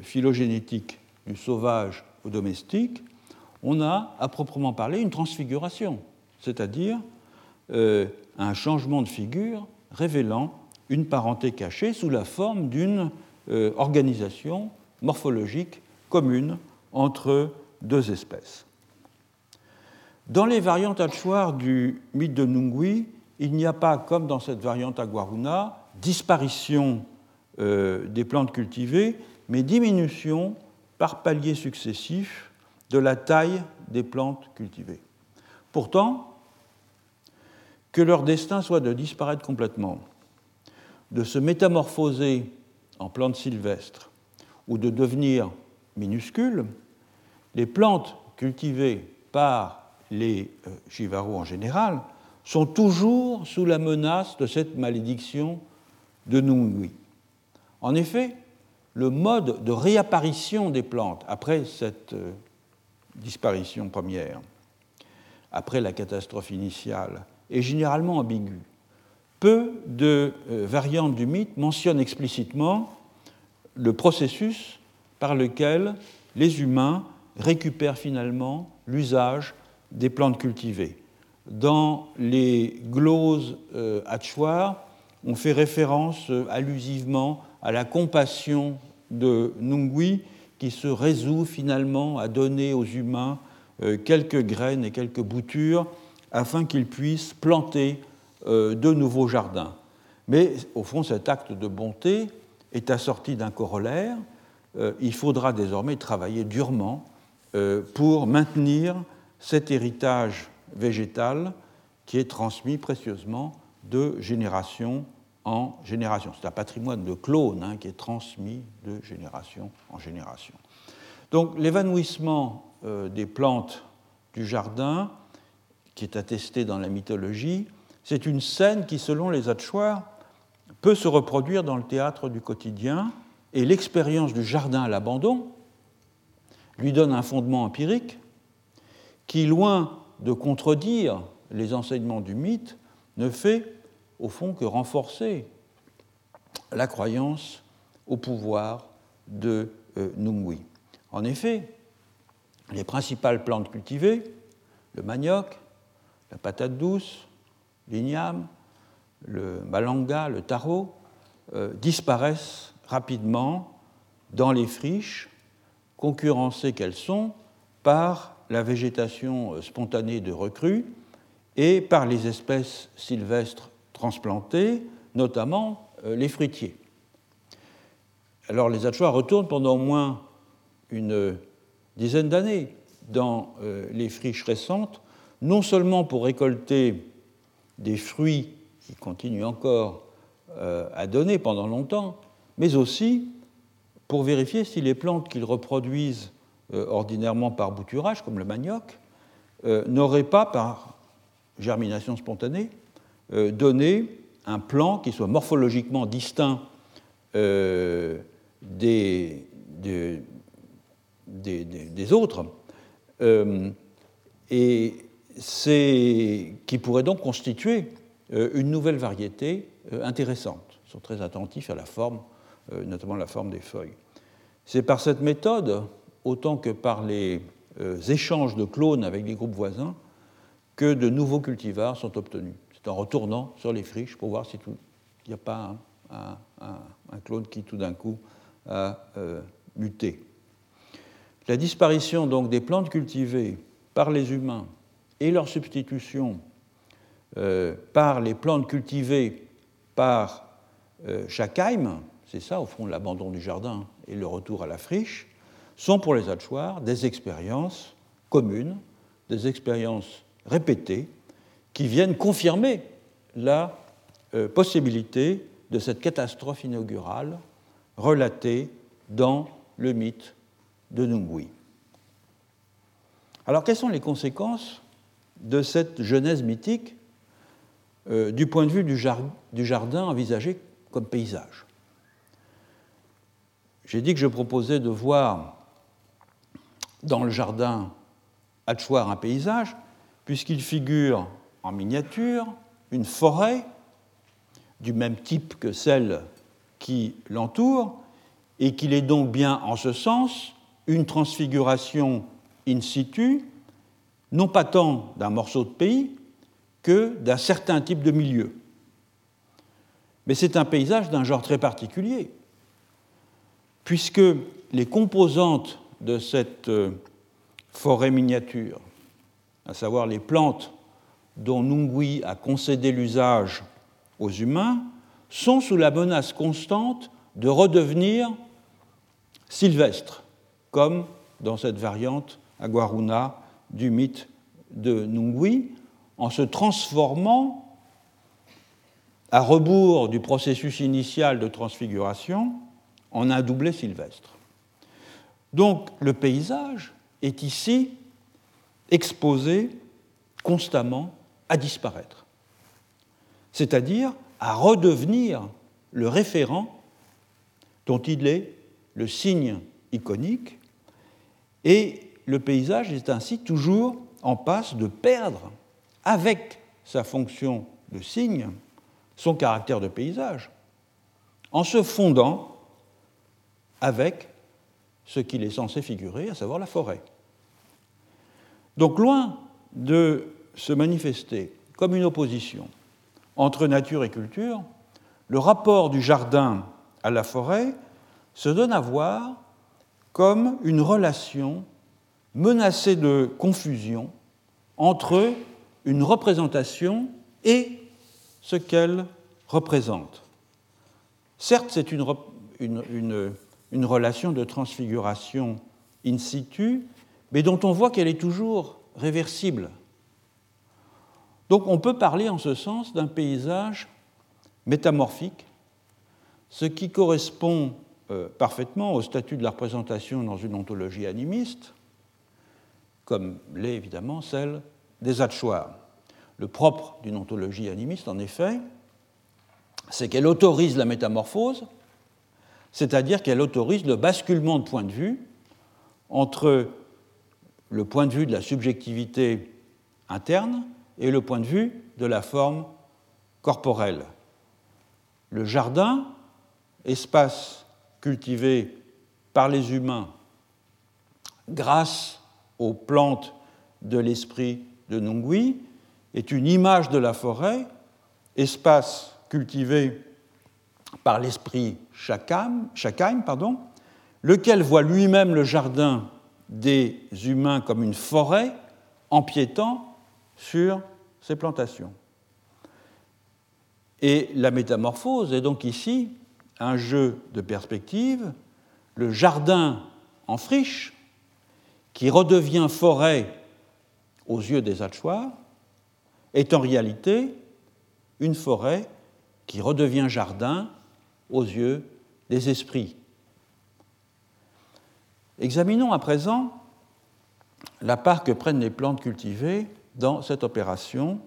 phylogénétique du sauvage au domestique, on a à proprement parler une transfiguration, c'est-à-dire un changement de figure révélant une parenté cachée sous la forme d'une euh, organisation morphologique commune entre deux espèces. Dans les variantes achuar du mythe de Nungui, il n'y a pas, comme dans cette variante aguaruna, disparition euh, des plantes cultivées, mais diminution par paliers successifs de la taille des plantes cultivées. Pourtant, que leur destin soit de disparaître complètement, de se métamorphoser en plantes sylvestres ou de devenir minuscules, les plantes cultivées par les euh, en général sont toujours sous la menace de cette malédiction de Nungui. En effet, le mode de réapparition des plantes après cette euh, disparition première, après la catastrophe initiale, est généralement ambigu peu de euh, variantes du mythe mentionnent explicitement le processus par lequel les humains récupèrent finalement l'usage des plantes cultivées. Dans les gloses euh, on fait référence euh, allusivement à la compassion de Nungui qui se résout finalement à donner aux humains euh, quelques graines et quelques boutures afin qu'ils puissent planter de nouveaux jardins. Mais au fond, cet acte de bonté est assorti d'un corollaire. Euh, il faudra désormais travailler durement euh, pour maintenir cet héritage végétal qui est transmis précieusement de génération en génération. C'est un patrimoine de clones hein, qui est transmis de génération en génération. Donc l'évanouissement des plantes du jardin, qui est attesté dans la mythologie, c'est une scène qui, selon les Hatchoirs, peut se reproduire dans le théâtre du quotidien, et l'expérience du jardin à l'abandon lui donne un fondement empirique qui, loin de contredire les enseignements du mythe, ne fait au fond que renforcer la croyance au pouvoir de euh. En effet, les principales plantes cultivées, le manioc, la patate douce, l'igname, le malanga, le taro, euh, disparaissent rapidement dans les friches, concurrencées qu'elles sont par la végétation euh, spontanée de recrues et par les espèces sylvestres transplantées, notamment euh, les fruitiers. Alors les Achois retournent pendant au moins une dizaine d'années dans les friches récentes, non seulement pour récolter des fruits qui continuent encore euh, à donner pendant longtemps, mais aussi pour vérifier si les plantes qu'ils reproduisent euh, ordinairement par bouturage, comme le manioc, euh, n'auraient pas, par germination spontanée, donné un plant qui soit morphologiquement distinct des, des, des, autres. et qui pourrait donc constituer euh, une nouvelle variété euh, intéressante. Ils sont très attentifs à la forme euh, notamment la forme des feuilles. C'est par cette méthode, autant que par les échanges de clones avec des groupes voisins, que de nouveaux cultivars sont obtenus. C'est en retournant sur les friches pour voir s'il n'y a pas un, clone qui tout d'un coup a muté. La disparition donc des plantes cultivées par les humains et leur substitution par les plantes cultivées par euh, c'est ça au fond l'abandon du jardin et le retour à la friche, sont pour les Hachoirs des expériences communes, des expériences répétées, qui viennent confirmer la euh, possibilité de cette catastrophe inaugurale relatée dans le mythe de Nungui. Alors quelles sont les conséquences de cette genèse mythique euh, du point de vue du, jardin envisagé comme paysage. J'ai dit que je proposais de voir dans le jardin Hatchoir un paysage, puisqu'il figure en miniature une forêt du même type que celle qui l'entoure, et qu'il est donc bien en ce sens une transfiguration in situ, non pas tant d'un morceau de pays, que d'un certain type de milieu. Mais c'est un paysage d'un genre très particulier, puisque les composantes de cette euh, forêt miniature, à savoir les plantes dont Nungui a concédé l'usage aux humains, sont sous la menace constante de redevenir sylvestres, comme dans cette variante aguaruna du mythe de Nungui, en se transformant à rebours du processus initial de transfiguration en un doublé sylvestre. Donc le paysage est ici exposé constamment à disparaître, c'est-à-dire à redevenir le référent dont il est le signe iconique, et le paysage est ainsi toujours en passe de perdre avec sa fonction de signe, son caractère de paysage, en se fondant avec ce qu'il est censé figurer, à savoir la forêt. Donc loin de se manifester comme une opposition entre nature et culture, le rapport du jardin à la forêt se donne à voir comme une relation menacée de confusion entre une représentation et ce qu'elle représente. Certes, c'est une, relation de transfiguration in situ, mais dont on voit qu'elle est toujours réversible. Donc on peut parler en ce sens d'un paysage métamorphique, ce qui correspond euh, parfaitement au statut de la représentation dans une ontologie animiste, comme l'est évidemment celle des hachoirs. Le propre d'une ontologie animiste, en effet, c'est qu'elle autorise la métamorphose, c'est-à-dire qu'elle autorise le basculement de point de vue entre le point de vue de la subjectivité interne et le point de vue de la forme corporelle. Le jardin, espace cultivé par les humains grâce aux plantes de l'esprit de Nungui est une image de la forêt, espace cultivé par l'esprit Shakaim, lequel voit lui-même le jardin des humains comme une forêt empiétant sur ces plantations. Et la métamorphose est donc ici un jeu de perspective, le jardin en friche, qui redevient forêt aux yeux des Hachoirs est en réalité une forêt qui redevient jardin aux yeux des esprits. Examinons à présent la part que prennent les plantes cultivées dans cette opération,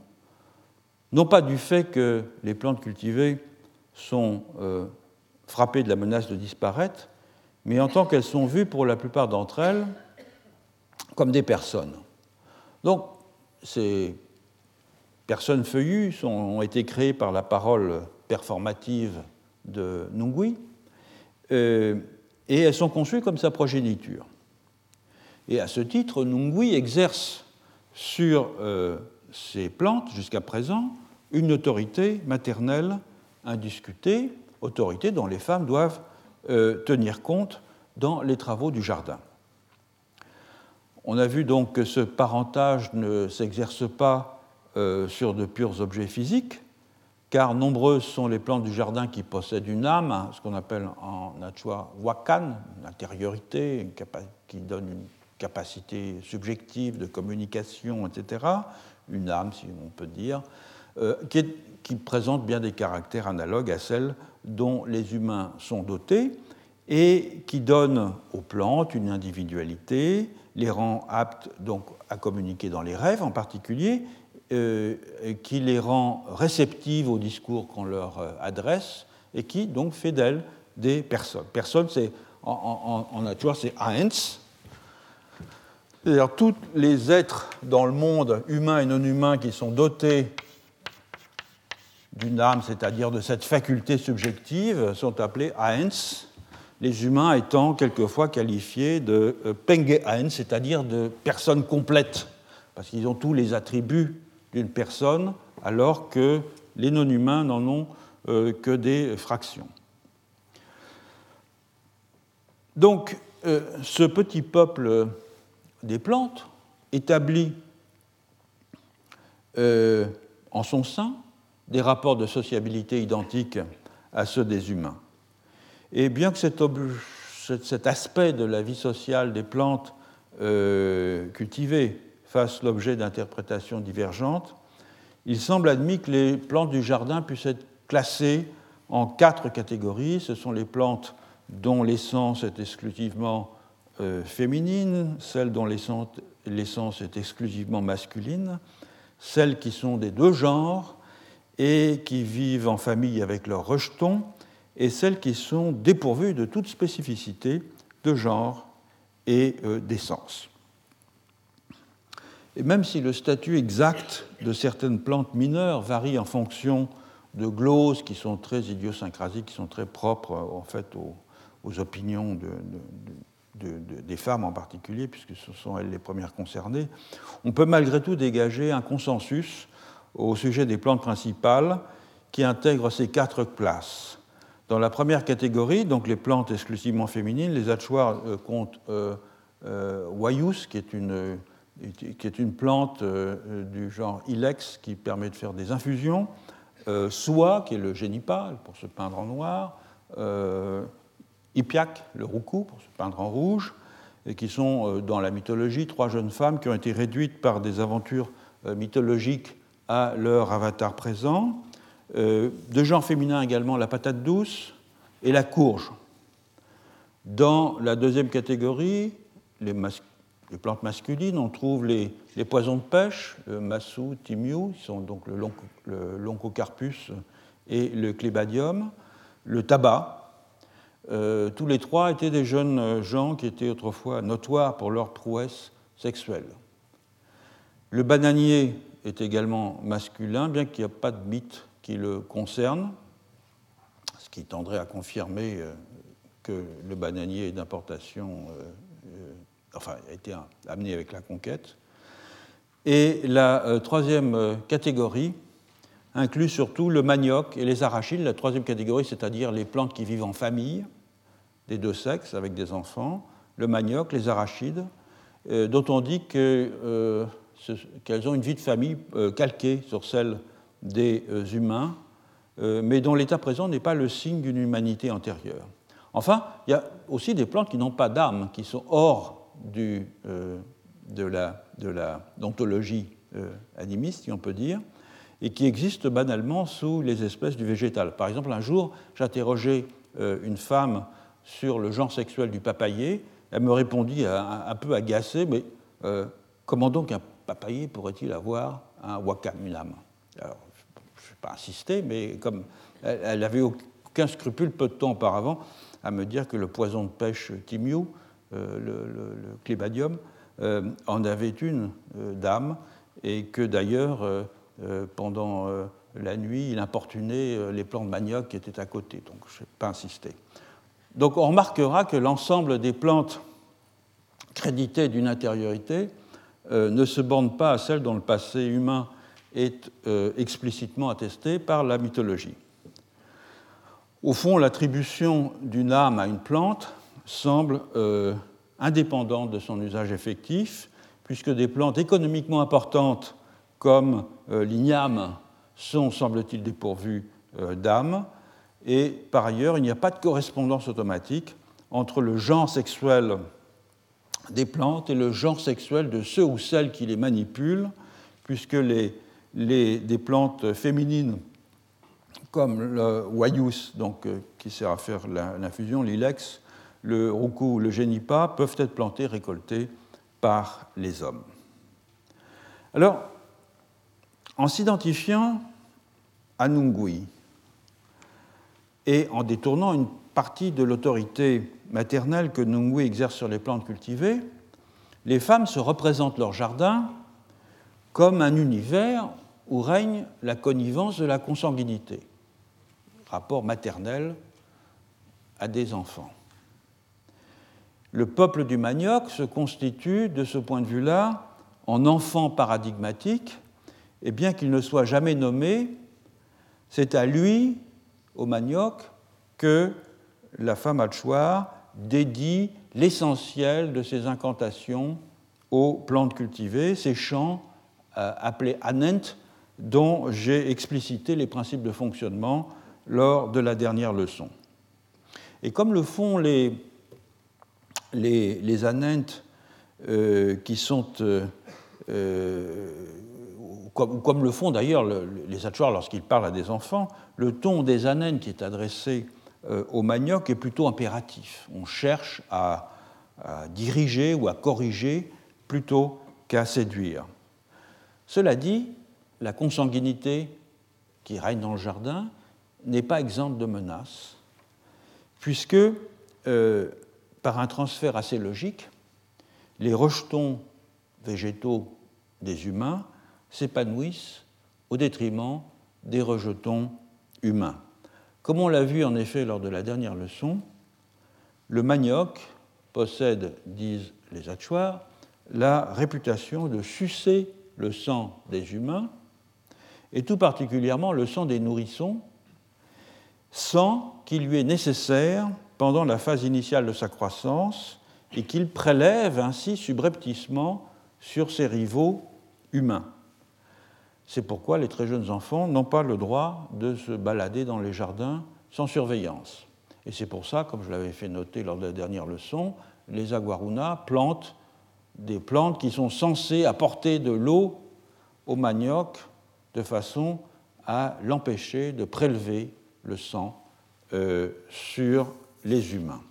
non pas du fait que les plantes cultivées sont euh, frappées de la menace de disparaître, mais en tant qu'elles sont vues pour la plupart d'entre elles comme des personnes. Donc, ces personnes feuillues ont été créées par la parole performative de Nungui, et elles sont conçues comme sa progéniture. Et à ce titre, Nungui exerce sur ces plantes, jusqu'à présent, une autorité maternelle indiscutée, autorité dont les femmes doivent tenir compte dans les travaux du jardin. On a vu donc que ce parentage ne s'exerce pas euh, sur de purs objets physiques, car nombreuses sont les plantes du jardin qui possèdent une âme, hein, ce qu'on appelle en Nachua wakan, une intériorité, qui donne une capacité subjective de communication, etc., une âme, si on peut dire, euh, qui, qui présente bien des caractères analogues à celles dont les humains sont dotés et qui donne aux plantes une individualité, les rend aptes donc à communiquer dans les rêves en particulier, euh, qui les rend réceptives au discours qu'on leur euh, adresse et qui donc fait d'elles des personnes. Personne, c'est en, nature, c'est Eins. C'est-à-dire tous les êtres dans le monde, humains et non humains, qui sont dotés d'une âme, c'est-à-dire de cette faculté subjective, sont appelés Eins les humains étant quelquefois qualifiés de euh, pengehain, c'est-à-dire de personnes complètes, parce qu'ils ont tous les attributs d'une personne, alors que les non-humains n'en ont euh, que des fractions. Donc, euh, ce petit peuple des plantes établit en son sein des rapports de sociabilité identiques à ceux des humains. Et bien que cet, aspect de la vie sociale des plantes euh, cultivées fasse l'objet d'interprétations divergentes, il semble admis que les plantes du jardin puissent être classées en quatre catégories. Ce sont les plantes dont l'essence est exclusivement euh, féminine, celles dont l'essence est exclusivement masculine, celles qui sont des deux genres et qui vivent en famille avec leurs rejetons, et celles qui sont dépourvues de toute spécificité de genre et euh, d'essence. Et même si le statut exact de certaines plantes mineures varie en fonction de gloses qui sont très idiosyncrasiques, qui sont très propres en fait aux, opinions des femmes en particulier, puisque ce sont elles les premières concernées, on peut malgré tout dégager un consensus au sujet des plantes principales qui intègrent ces quatre classes dans la première catégorie, donc les plantes exclusivement féminines, les hachoirs euh, comptent euh, euh, Wayus, qui est une, qui est une plante du genre Ilex qui permet de faire des infusions, Soie, qui est le génipal pour se peindre en noir, Ipiak, le roucou pour se peindre en rouge, et qui sont dans la mythologie trois jeunes femmes qui ont été réduites par des aventures mythologiques à leur avatar présent. Euh, de genre féminin également la patate douce et la courge. Dans la deuxième catégorie, les, plantes masculines, on trouve les, poisons de pêche, le massou, timiou, qui sont donc le, loncocarpus et le clébadium, le tabac. Euh, tous les trois étaient des jeunes gens qui étaient autrefois notoires pour leur prouesse sexuelle. Le bananier est également masculin, bien qu'il n'y ait pas de mythe qui le concerne, ce qui tendrait à confirmer euh, que le bananier d'importation euh, euh, enfin, a été amené avec la conquête. Et la troisième catégorie inclut surtout le manioc et les arachides, la troisième catégorie, c'est-à-dire les plantes qui vivent en famille, des deux sexes, avec des enfants, le manioc, les arachides, dont on dit qu'elles ont une vie de famille calquée sur celle des euh, humains, euh, mais dont l'état présent n'est pas le signe d'une humanité antérieure. Enfin, il y a aussi des plantes qui n'ont pas d'âme, qui sont hors du, euh, de, la, de d'ontologie animiste, si on peut dire, et qui existent banalement sous les espèces du végétal. Par exemple, un jour, j'interrogeais une femme sur le genre sexuel du papayer. Elle me répondit un, peu agacée, mais comment donc un papayer pourrait-il avoir un wakam, une âme? Alors, pas insister, mais comme elle n'avait aucun scrupule peu de temps auparavant à me dire que le poison de pêche timiou, euh, le, clébadium, euh, en avait une euh, dame, et que d'ailleurs, pendant la nuit, il importunait les plants de manioc qui étaient à côté. Donc je n'ai pas insisté. Donc on remarquera que l'ensemble des plantes créditées d'une intériorité euh, ne se borne pas à celles dont le passé humain est euh, explicitement attesté par la mythologie. Au fond, l'attribution d'une âme à une plante semble euh, indépendante de son usage effectif, puisque des plantes économiquement importantes comme l'igname sont, semble-t-il, dépourvues d'âme, et par ailleurs, il n'y a pas de correspondance automatique entre le genre sexuel des plantes et le genre sexuel de ceux ou celles qui les manipulent, puisque les, des plantes féminines comme le Wayus, donc, euh, qui sert à faire l'infusion, l'ilex, le roucou ou le génipa, peuvent être plantés, récoltés par les hommes. Alors, en s'identifiant à Nungui et en détournant une partie de l'autorité maternelle que Nungui exerce sur les plantes cultivées, les femmes se représentent leur jardin comme un univers où règne la connivence de la consanguinité, rapport maternel à des enfants. Le peuple du manioc se constitue de ce point de vue-là en enfant paradigmatique, et bien qu'il ne soit jamais nommé, c'est à lui, au manioc, que la femme Alchoir dédie l'essentiel de ses incantations aux plantes cultivées, ces chants euh, appelés anent, dont j'ai explicité les principes de fonctionnement lors de la dernière leçon. Et comme le font les, les, anentes euh, qui sont, euh, comme, comme, le font d'ailleurs les atchoirs lorsqu'ils parlent à des enfants, le ton des anentes qui est adressé euh, au manioc est plutôt impératif. On cherche à, diriger ou à corriger plutôt qu'à séduire. Cela dit, la consanguinité qui règne dans le jardin n'est pas exempte de menaces, puisque euh, par un transfert assez logique, les rejetons végétaux des humains s'épanouissent au détriment des rejetons humains. Comme on l'a vu en effet lors de la dernière leçon, le manioc possède, disent les Hachoirs, la réputation de sucer le sang des humains, et tout particulièrement le sang des nourrissons, sang qui lui est nécessaire pendant la phase initiale de sa croissance et qu'il prélève ainsi subrepticement sur ses rivaux humains. C'est pourquoi les très jeunes enfants n'ont pas le droit de se balader dans les jardins sans surveillance. Et c'est pour ça, comme je l'avais fait noter lors de la dernière leçon, les aguarunas plantent des plantes qui sont censées apporter de l'eau au manioc de façon à l'empêcher de prélever le sang euh, sur les humains.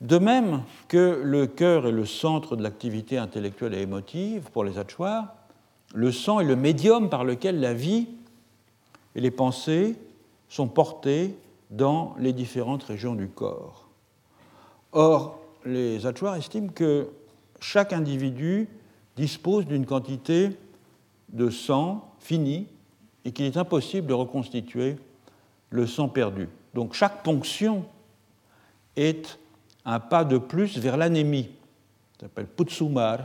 De même que le cœur est le centre de l'activité intellectuelle et émotive pour les Hachoirs, le sang est le médium par lequel la vie et les pensées sont portées dans les différentes régions du corps. Or, les Hachoirs estiment que chaque individu dispose d'une quantité de sang fini et qu'il est impossible de reconstituer le sang perdu. Donc chaque ponction est un pas de plus vers l'anémie. Ça s'appelle Putsumar,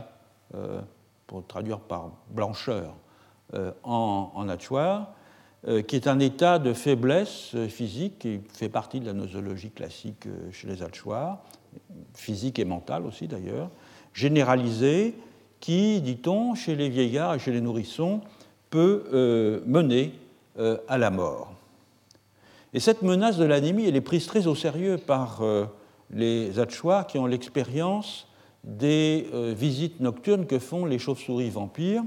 euh, pour traduire par blancheur euh, en, en euh, qui est un état de faiblesse physique qui fait partie de la nosologie classique chez les Hachoirs, physique et mentale aussi d'ailleurs, généralisé, qui, dit-on, chez les vieillards et chez les nourrissons, peut mener à la mort. Et cette menace de l'anémie, elle est prise très au sérieux par les Hachoirs qui ont l'expérience des euh, visites nocturnes que font les chauves-souris vampires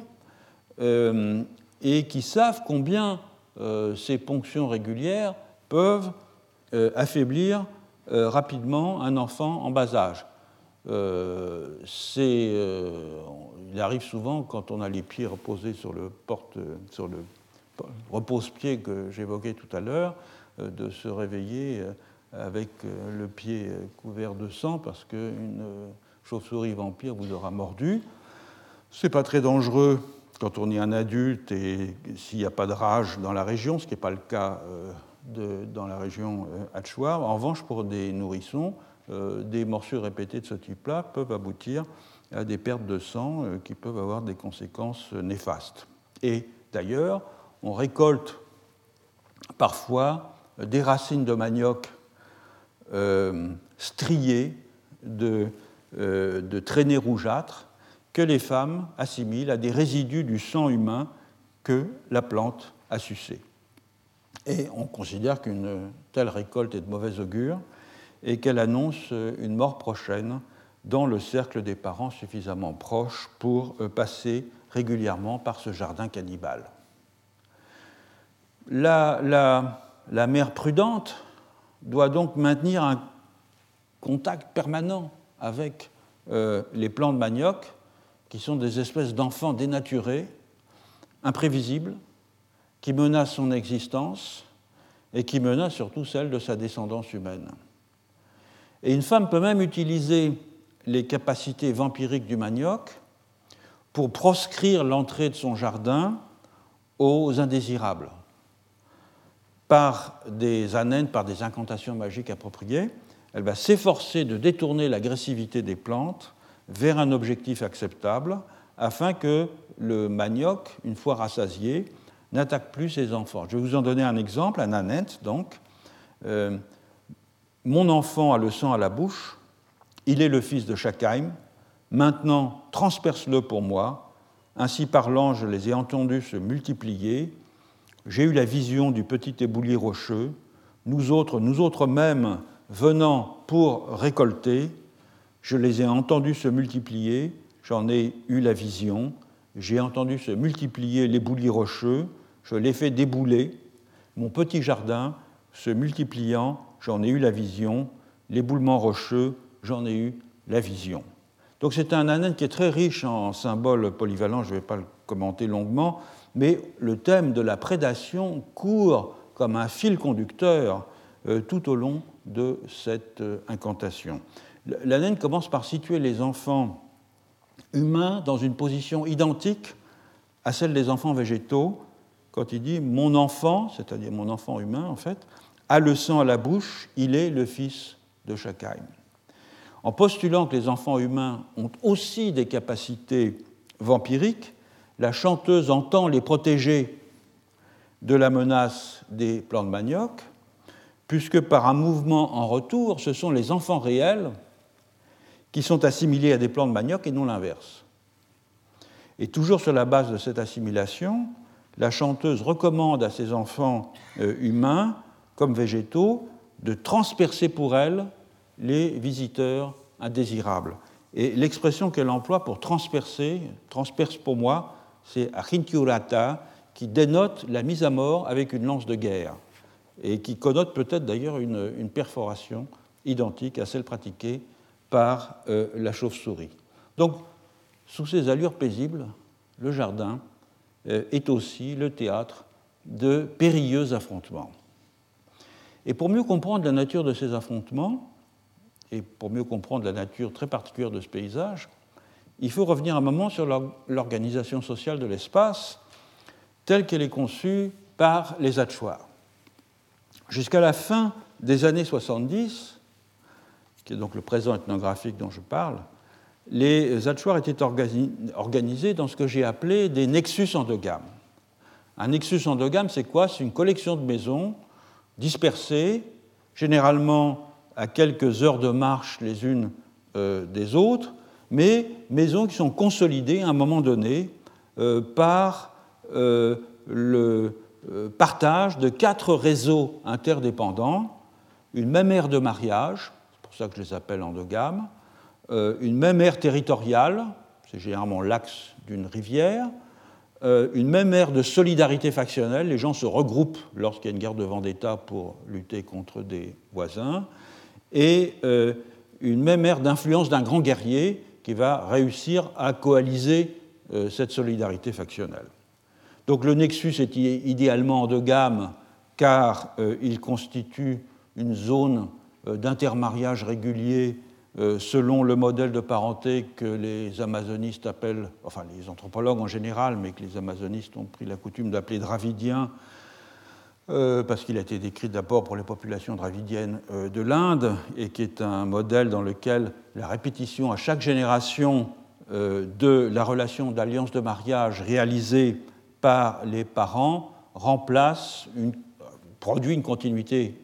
euh, et qui savent combien euh, ces ponctions régulières peuvent affaiblir rapidement un enfant en bas âge. Il arrive souvent quand on a les pieds reposés sur le le repose-pied que j'évoquais tout à l'heure, de se réveiller avec le pied couvert de sang parce qu'une chauve-souris vampire vous aura mordu. C'est pas très dangereux quand on est un adulte et s'il n'y a pas de rage dans la région, ce qui n'est pas le cas euh, dans la région Hatchoir. En revanche, pour des nourrissons, des morsures répétées de ce type-là peuvent aboutir à des pertes de sang qui peuvent avoir des conséquences néfastes. Et d'ailleurs, on récolte parfois des racines de manioc striées de, de traînées rougeâtres que les femmes assimilent à des résidus du sang humain que la plante a sucé. Et on considère qu'une telle récolte est de mauvaise augure et qu'elle annonce une mort prochaine dans le cercle des parents suffisamment proches pour euh, passer régulièrement par ce jardin cannibale. La, la mère prudente doit donc maintenir un contact permanent avec euh, les plants de manioc, qui sont des espèces d'enfants dénaturés, imprévisibles, qui menacent son existence et qui menacent surtout celle de sa descendance humaine. Et une femme peut même utiliser les capacités vampiriques du manioc pour proscrire l'entrée de son jardin aux indésirables par des anènes, par des incantations magiques appropriées elle va s'efforcer de détourner l'agressivité des plantes vers un objectif acceptable afin que le manioc, une fois rassasié, n'attaque plus ses enfants. Je vais vous en donner un exemple, un aneth donc. Euh, mon enfant a le sang à la bouche, il est le fils de Shakheim, maintenant transperce-le pour moi. Ainsi parlant, je les ai entendus se multiplier. J'ai eu la vision du petit éboulis rocheux. Nous autres, nous autres mêmes, venant pour récolter, je les ai entendus se multiplier, j'en ai eu la vision, j'ai entendu se multiplier les boulis rocheux, je les fait débouler, mon petit jardin se multipliant, j'en ai eu la vision, l'éboulement rocheux, j'en ai eu la vision. Donc c'est un anène qui est très riche en symboles polyvalents, je ne vais pas le commenter longuement, mais le thème de la prédation court comme un fil conducteur euh, tout au long de cette euh, incantation. La naine commence par situer les enfants humains dans une position identique à celle des enfants végétaux, quand il dit Mon enfant, c'est-à-dire mon enfant humain en fait, a le sang à la bouche, il est le fils de Shakheim. En postulant que les enfants humains ont aussi des capacités vampiriques, la chanteuse entend les protéger de la menace des plants de manioc puisque par un mouvement en retour, ce sont les enfants réels qui sont assimilés à des plants de manioc et non l'inverse. Et toujours sur la base de cette assimilation, la chanteuse recommande à ses enfants euh, humains comme végétaux de transpercer pour elle les visiteurs indésirables. Et l'expression qu'elle emploie pour transpercer, transperce pour moi, c'est achinkiurata, qui dénote la mise à mort avec une lance de guerre et qui connote peut-être d'ailleurs une, perforation identique à celle pratiquée par euh, la chauve-souris. Donc, sous ces allures paisibles, le jardin euh, est aussi le théâtre de périlleux affrontements. Et pour mieux comprendre la nature de ces affrontements, et pour mieux comprendre la nature très particulière de ce paysage, il faut revenir un moment sur l'organisation sociale de l'espace telle qu'elle est conçue par les Hatchoirs. Jusqu'à la fin des années 70, qui est donc le présent ethnographique dont je parle, les Hatchoirs étaient organisés dans ce que j'ai appelé des nexus endogames. Un nexus endogame, c'est quoi? C'est une collection de maisons dispersées, généralement à quelques heures de marche les unes euh, des autres, mais maisons qui sont consolidées à un moment donné euh, par euh, le, partage de quatre réseaux interdépendants, une même aire de mariage, c'est pour ça que je les appelle endogames, une même aire territoriale, c'est généralement l'axe d'une rivière, une même aire de solidarité factionnelle, les gens se regroupent lorsqu'il y a une guerre de vendetta pour lutter contre des voisins, et une même aire d'influence d'un grand guerrier qui va réussir à coaliser cette solidarité factionnelle. Donc le nexus est idéalement endogame car euh, il constitue une zone euh, d'intermariage régulier euh, selon le modèle de parenté que les amazonistes appellent, enfin les anthropologues en général, mais que les amazonistes ont pris la coutume d'appeler dravidien, euh, parce qu'il a été décrit d'abord pour les populations dravidiennes euh, de l'Inde et qui est un modèle dans lequel la répétition à chaque génération euh, de la relation d'alliance de mariage réalisée par les parents remplace, produit une continuité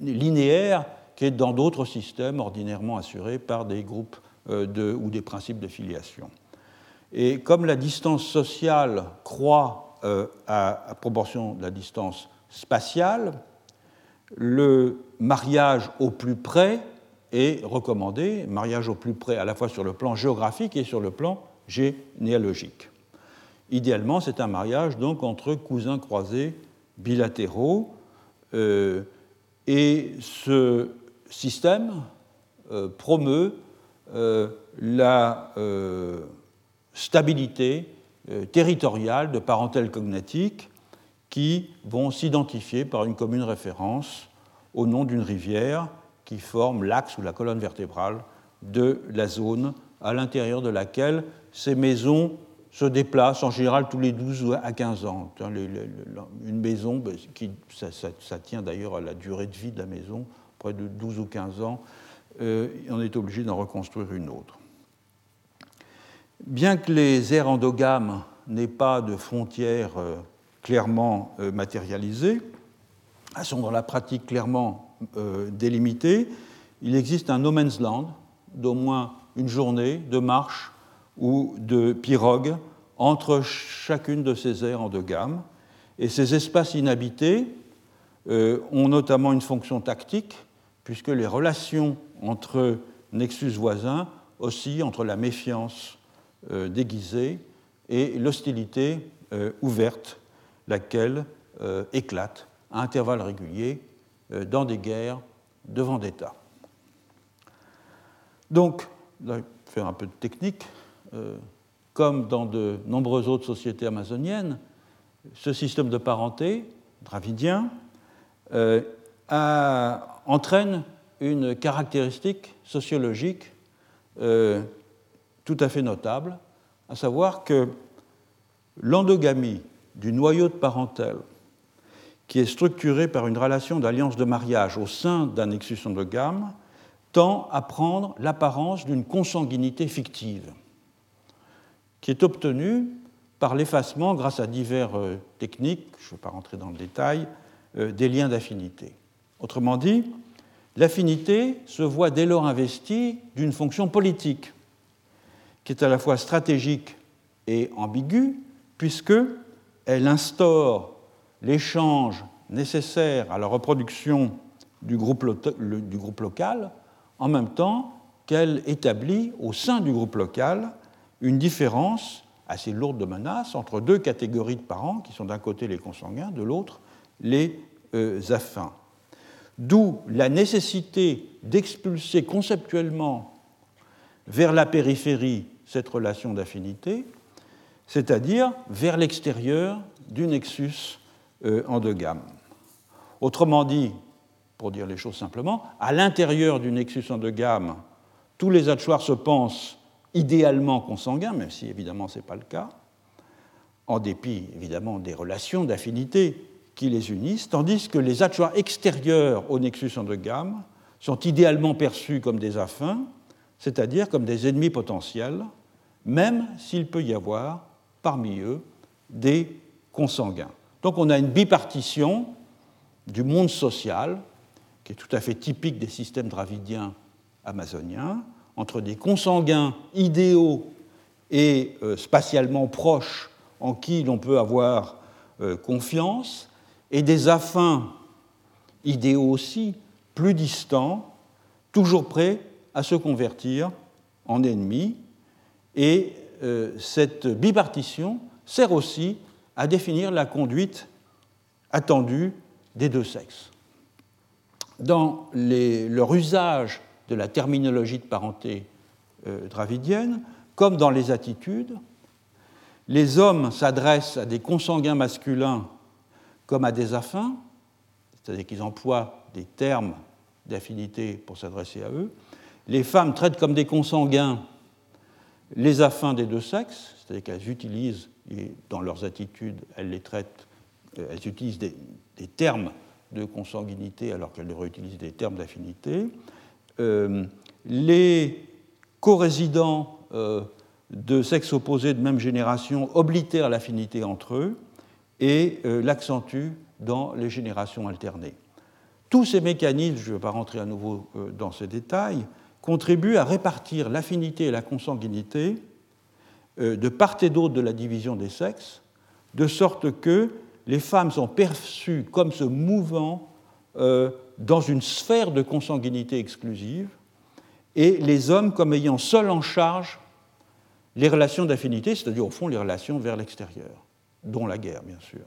linéaire dans d'autres systèmes ordinairement assurés par des groupes de, ou des principes de filiation. Et comme la distance sociale croît euh, à, proportion de la distance spatiale, le mariage au plus près est recommandé, mariage au plus près à la fois sur le plan géographique et sur le plan généalogique. Idéalement, c'est un mariage donc entre cousins croisés bilatéraux, euh, et ce système euh, promeut la stabilité euh, territoriales de parentèle cognatique qui vont s'identifier par une commune référence au nom d'une rivière qui forme l'axe ou la colonne vertébrale de la zone à l'intérieur de laquelle ces maisons se déplacent en général tous les 12 à 15 ans. Une maison, ben, qui, ça, tient d'ailleurs à la durée de vie de la maison, près de 12 ou 15 ans, euh, on est obligé d'en reconstruire une autre. Bien que les aires endogames n'aient pas de frontières euh, clairement euh, matérialisées, elles sont dans la pratique clairement délimitées, il existe un no man's land d'au moins une journée de marche ou de pirogue entre chacune de ces aires endogames. Et ces espaces inhabités ont notamment une fonction tactique, puisque les relations entre nexus voisins oscillent entre la méfiance euh, déguisée et l'hostilité euh, ouverte, laquelle euh, éclate à intervalles réguliers dans des guerres de vendetta. Donc, je vais faire un peu de technique, comme dans de nombreuses autres sociétés amazoniennes, ce système de parenté dravidien entraîne une caractéristique sociologique tout à fait notable, à savoir que l'endogamie du noyau de parentèle, qui est structuré par une relation d'alliance de mariage au sein d'un nexus endogame, tend à prendre l'apparence d'une consanguinité fictive, qui est obtenue par l'effacement, grâce à diverses euh, techniques, je ne vais pas rentrer dans le détail, euh, des liens d'affinité. Autrement dit, l'affinité se voit dès lors investie d'une fonction politique qui est à la fois stratégique et ambiguë, puisqu'elle instaure l'échange nécessaire à la reproduction du groupe, du groupe local, en même temps qu'elle établit au sein du groupe local une différence assez lourde de menaces entre deux catégories de parents, qui sont d'un côté les consanguins, de l'autre les euh, affins. D'où la nécessité d'expulser conceptuellement vers la périphérie cette relation d'affinité, c'est-à-dire vers l'extérieur du nexus euh, endogame. Autrement dit, pour dire les choses simplement, à l'intérieur du nexus endogame, tous les hachoirs se pensent idéalement consanguins, même si évidemment ce n'est pas le cas, en dépit évidemment des relations d'affinité les unissent, tandis que les hachoirs extérieurs au nexus endogame sont idéalement perçus comme des affins, c'est-à-dire comme des ennemis potentiels, même s'il peut y avoir parmi eux des consanguins. Donc on a une bipartition du monde social, qui est tout à fait typique des systèmes dravidiens amazoniens, entre des consanguins idéaux et euh, spatialement proches en qui l'on peut avoir euh, confiance, et des affins idéaux aussi, plus distants, toujours prêts à se convertir en ennemis et euh, cette bipartition sert aussi à définir la conduite attendue des deux sexes. Dans leur usage de la terminologie de parenté euh, dravidienne, comme dans les attitudes, les hommes s'adressent à des consanguins masculins comme à des affins, c'est-à-dire qu'ils emploient des termes d'affinité pour s'adresser à eux. Les femmes traitent comme des consanguins les affins des deux sexes, c'est-à-dire qu'elles utilisent, et dans leurs attitudes, elles les traitent elles utilisent des, termes de consanguinité alors qu'elles réutilisent des termes d'affinité. les co-résidents de sexe opposé de même génération oblitèrent l'affinité entre eux et l'accentuent dans les générations alternées. Tous ces mécanismes, je ne vais pas rentrer à nouveau euh, dans ces détails, contribuent à répartir l'affinité et la consanguinité euh, de part et d'autre de la division des sexes, de sorte que les femmes sont perçues comme se mouvant euh, dans une sphère de consanguinité exclusive et les hommes comme ayant seuls en charge les relations d'affinité, c'est-à-dire au fond les relations vers l'extérieur, dont la guerre bien sûr.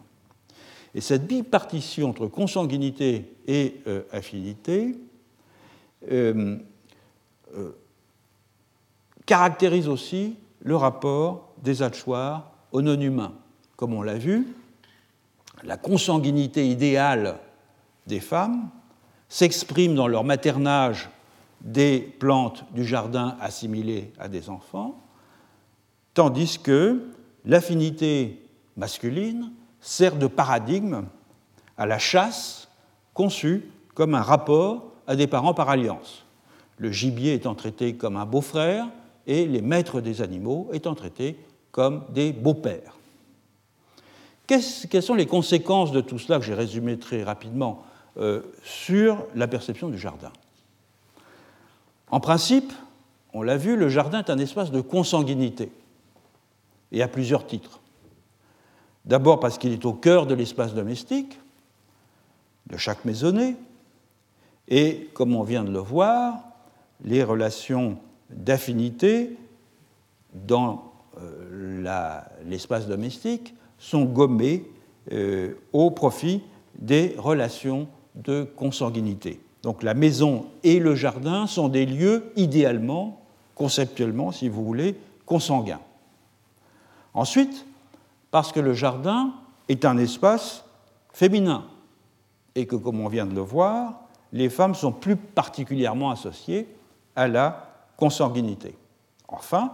Et cette bipartition entre consanguinité et euh, affinité euh, euh, caractérise aussi le rapport des hachoirs aux non-humains. Comme on l'a vu, la consanguinité idéale des femmes s'exprime dans leur maternage des plantes du jardin assimilées à des enfants, tandis que l'affinité masculine sert de paradigme à la chasse conçue comme un rapport à des parents par alliance, le gibier étant traité comme un beau-frère et les maîtres des animaux étant traités comme des beaux-pères. Quelles sont les conséquences de tout cela que j'ai résumé très rapidement euh, sur la perception du jardin? En principe, on l'a vu, le jardin est un espace de consanguinité, et à plusieurs titres. D'abord parce qu'il est au cœur de l'espace domestique, de chaque maisonnée, et comme on vient de le voir, les relations d'affinité dans euh, l'espace domestique sont gommées euh, au profit des relations de consanguinité. Donc la maison et le jardin sont des lieux idéalement, conceptuellement, si vous voulez, consanguins. Ensuite, parce que le jardin est un espace féminin et que, comme on vient de le voir, les femmes sont plus particulièrement associées à la consanguinité. Enfin,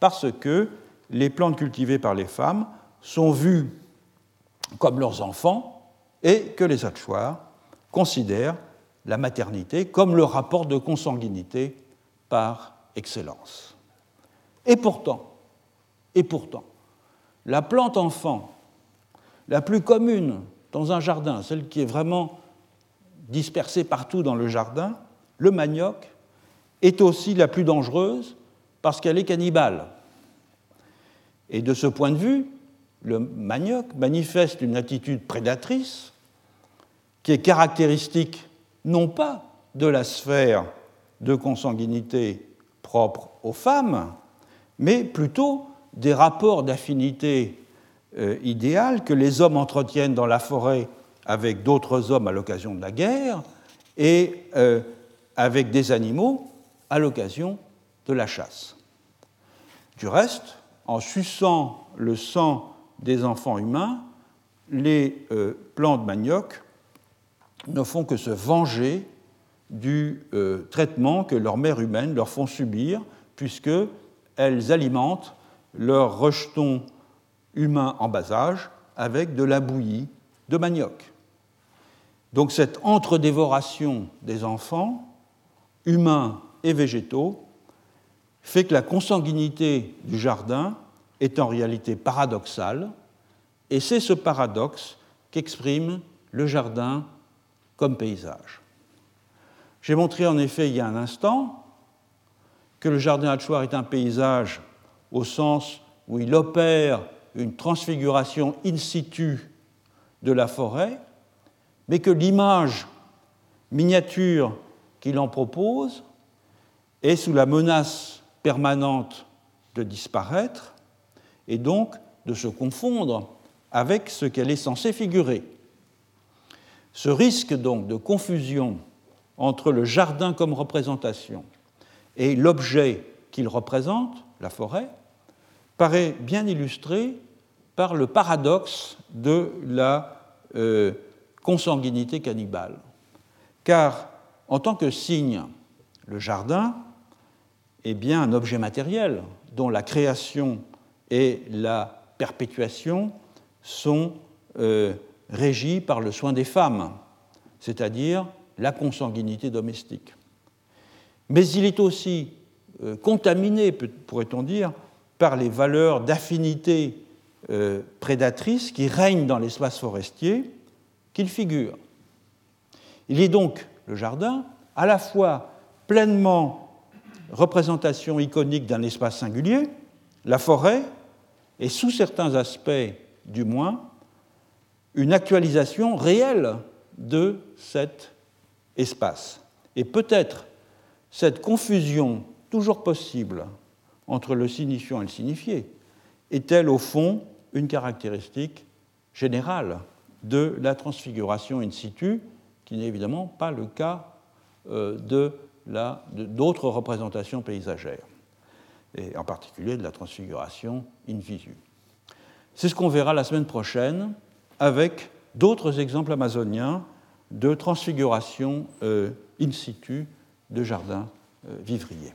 parce que les plantes cultivées par les femmes sont vues comme leurs enfants et que les hachoirs considèrent la maternité comme le rapport de consanguinité par excellence. Et pourtant, et pourtant, la plante enfant, la plus commune dans un jardin, celle qui est vraiment dispersée partout dans le jardin, le manioc, est aussi la plus dangereuse parce qu'elle est cannibale. Et de ce point de vue, le manioc manifeste une attitude prédatrice qui est caractéristique non pas de la sphère de consanguinité propre aux femmes, mais plutôt des rapports d'affinité euh, idéal que les hommes entretiennent dans la forêt avec d'autres hommes à l'occasion de la guerre et euh, avec des animaux à l'occasion de la chasse. Du reste, en suçant le sang des enfants humains, les euh, plantes manioc ne font que se venger du traitement que leurs mères humaines leur font subir, puisqu'elles alimentent leurs rejetons humains en bas âge avec de la bouillie de manioc. Donc cette entre-dévoration des enfants, humains et végétaux, fait que la consanguinité du jardin est en réalité paradoxale, et c'est ce paradoxe qu'exprime le jardin comme paysage. J'ai montré en effet il y a un instant que le jardin hachoir est un paysage au sens où il opère une transfiguration in situ de la forêt, mais que l'image miniature qu'il en propose est sous la menace permanente de disparaître et donc de se confondre avec ce qu'elle est censée figurer. Ce risque donc de confusion entre le jardin comme représentation et l'objet qu'il représente, la forêt, paraît bien illustré par le paradoxe de la euh, consanguinité cannibale. Car en tant que signe, le jardin est bien un objet matériel dont la création et la perpétuation sont euh, régie par le soin des femmes, c'est-à-dire la consanguinité domestique. Mais il est aussi euh, contaminé, pourrait-on dire, par les valeurs d'affinité euh, prédatrice qui règnent dans l'espace forestier qu'il figure. Il est donc, le jardin, à la fois pleinement représentation iconique d'un espace singulier, la forêt, et sous certains aspects du moins, une actualisation réelle de cet espace. Et peut-être cette confusion toujours possible entre le signifiant et le signifié est-elle au fond une caractéristique générale de la transfiguration in situ, qui n'est évidemment pas le cas euh, de d'autres représentations paysagères, et en particulier de la transfiguration in visu. C'est ce qu'on verra la semaine prochaine avec d'autres exemples amazoniens de transfiguration euh, in situ de jardins euh, vivriers.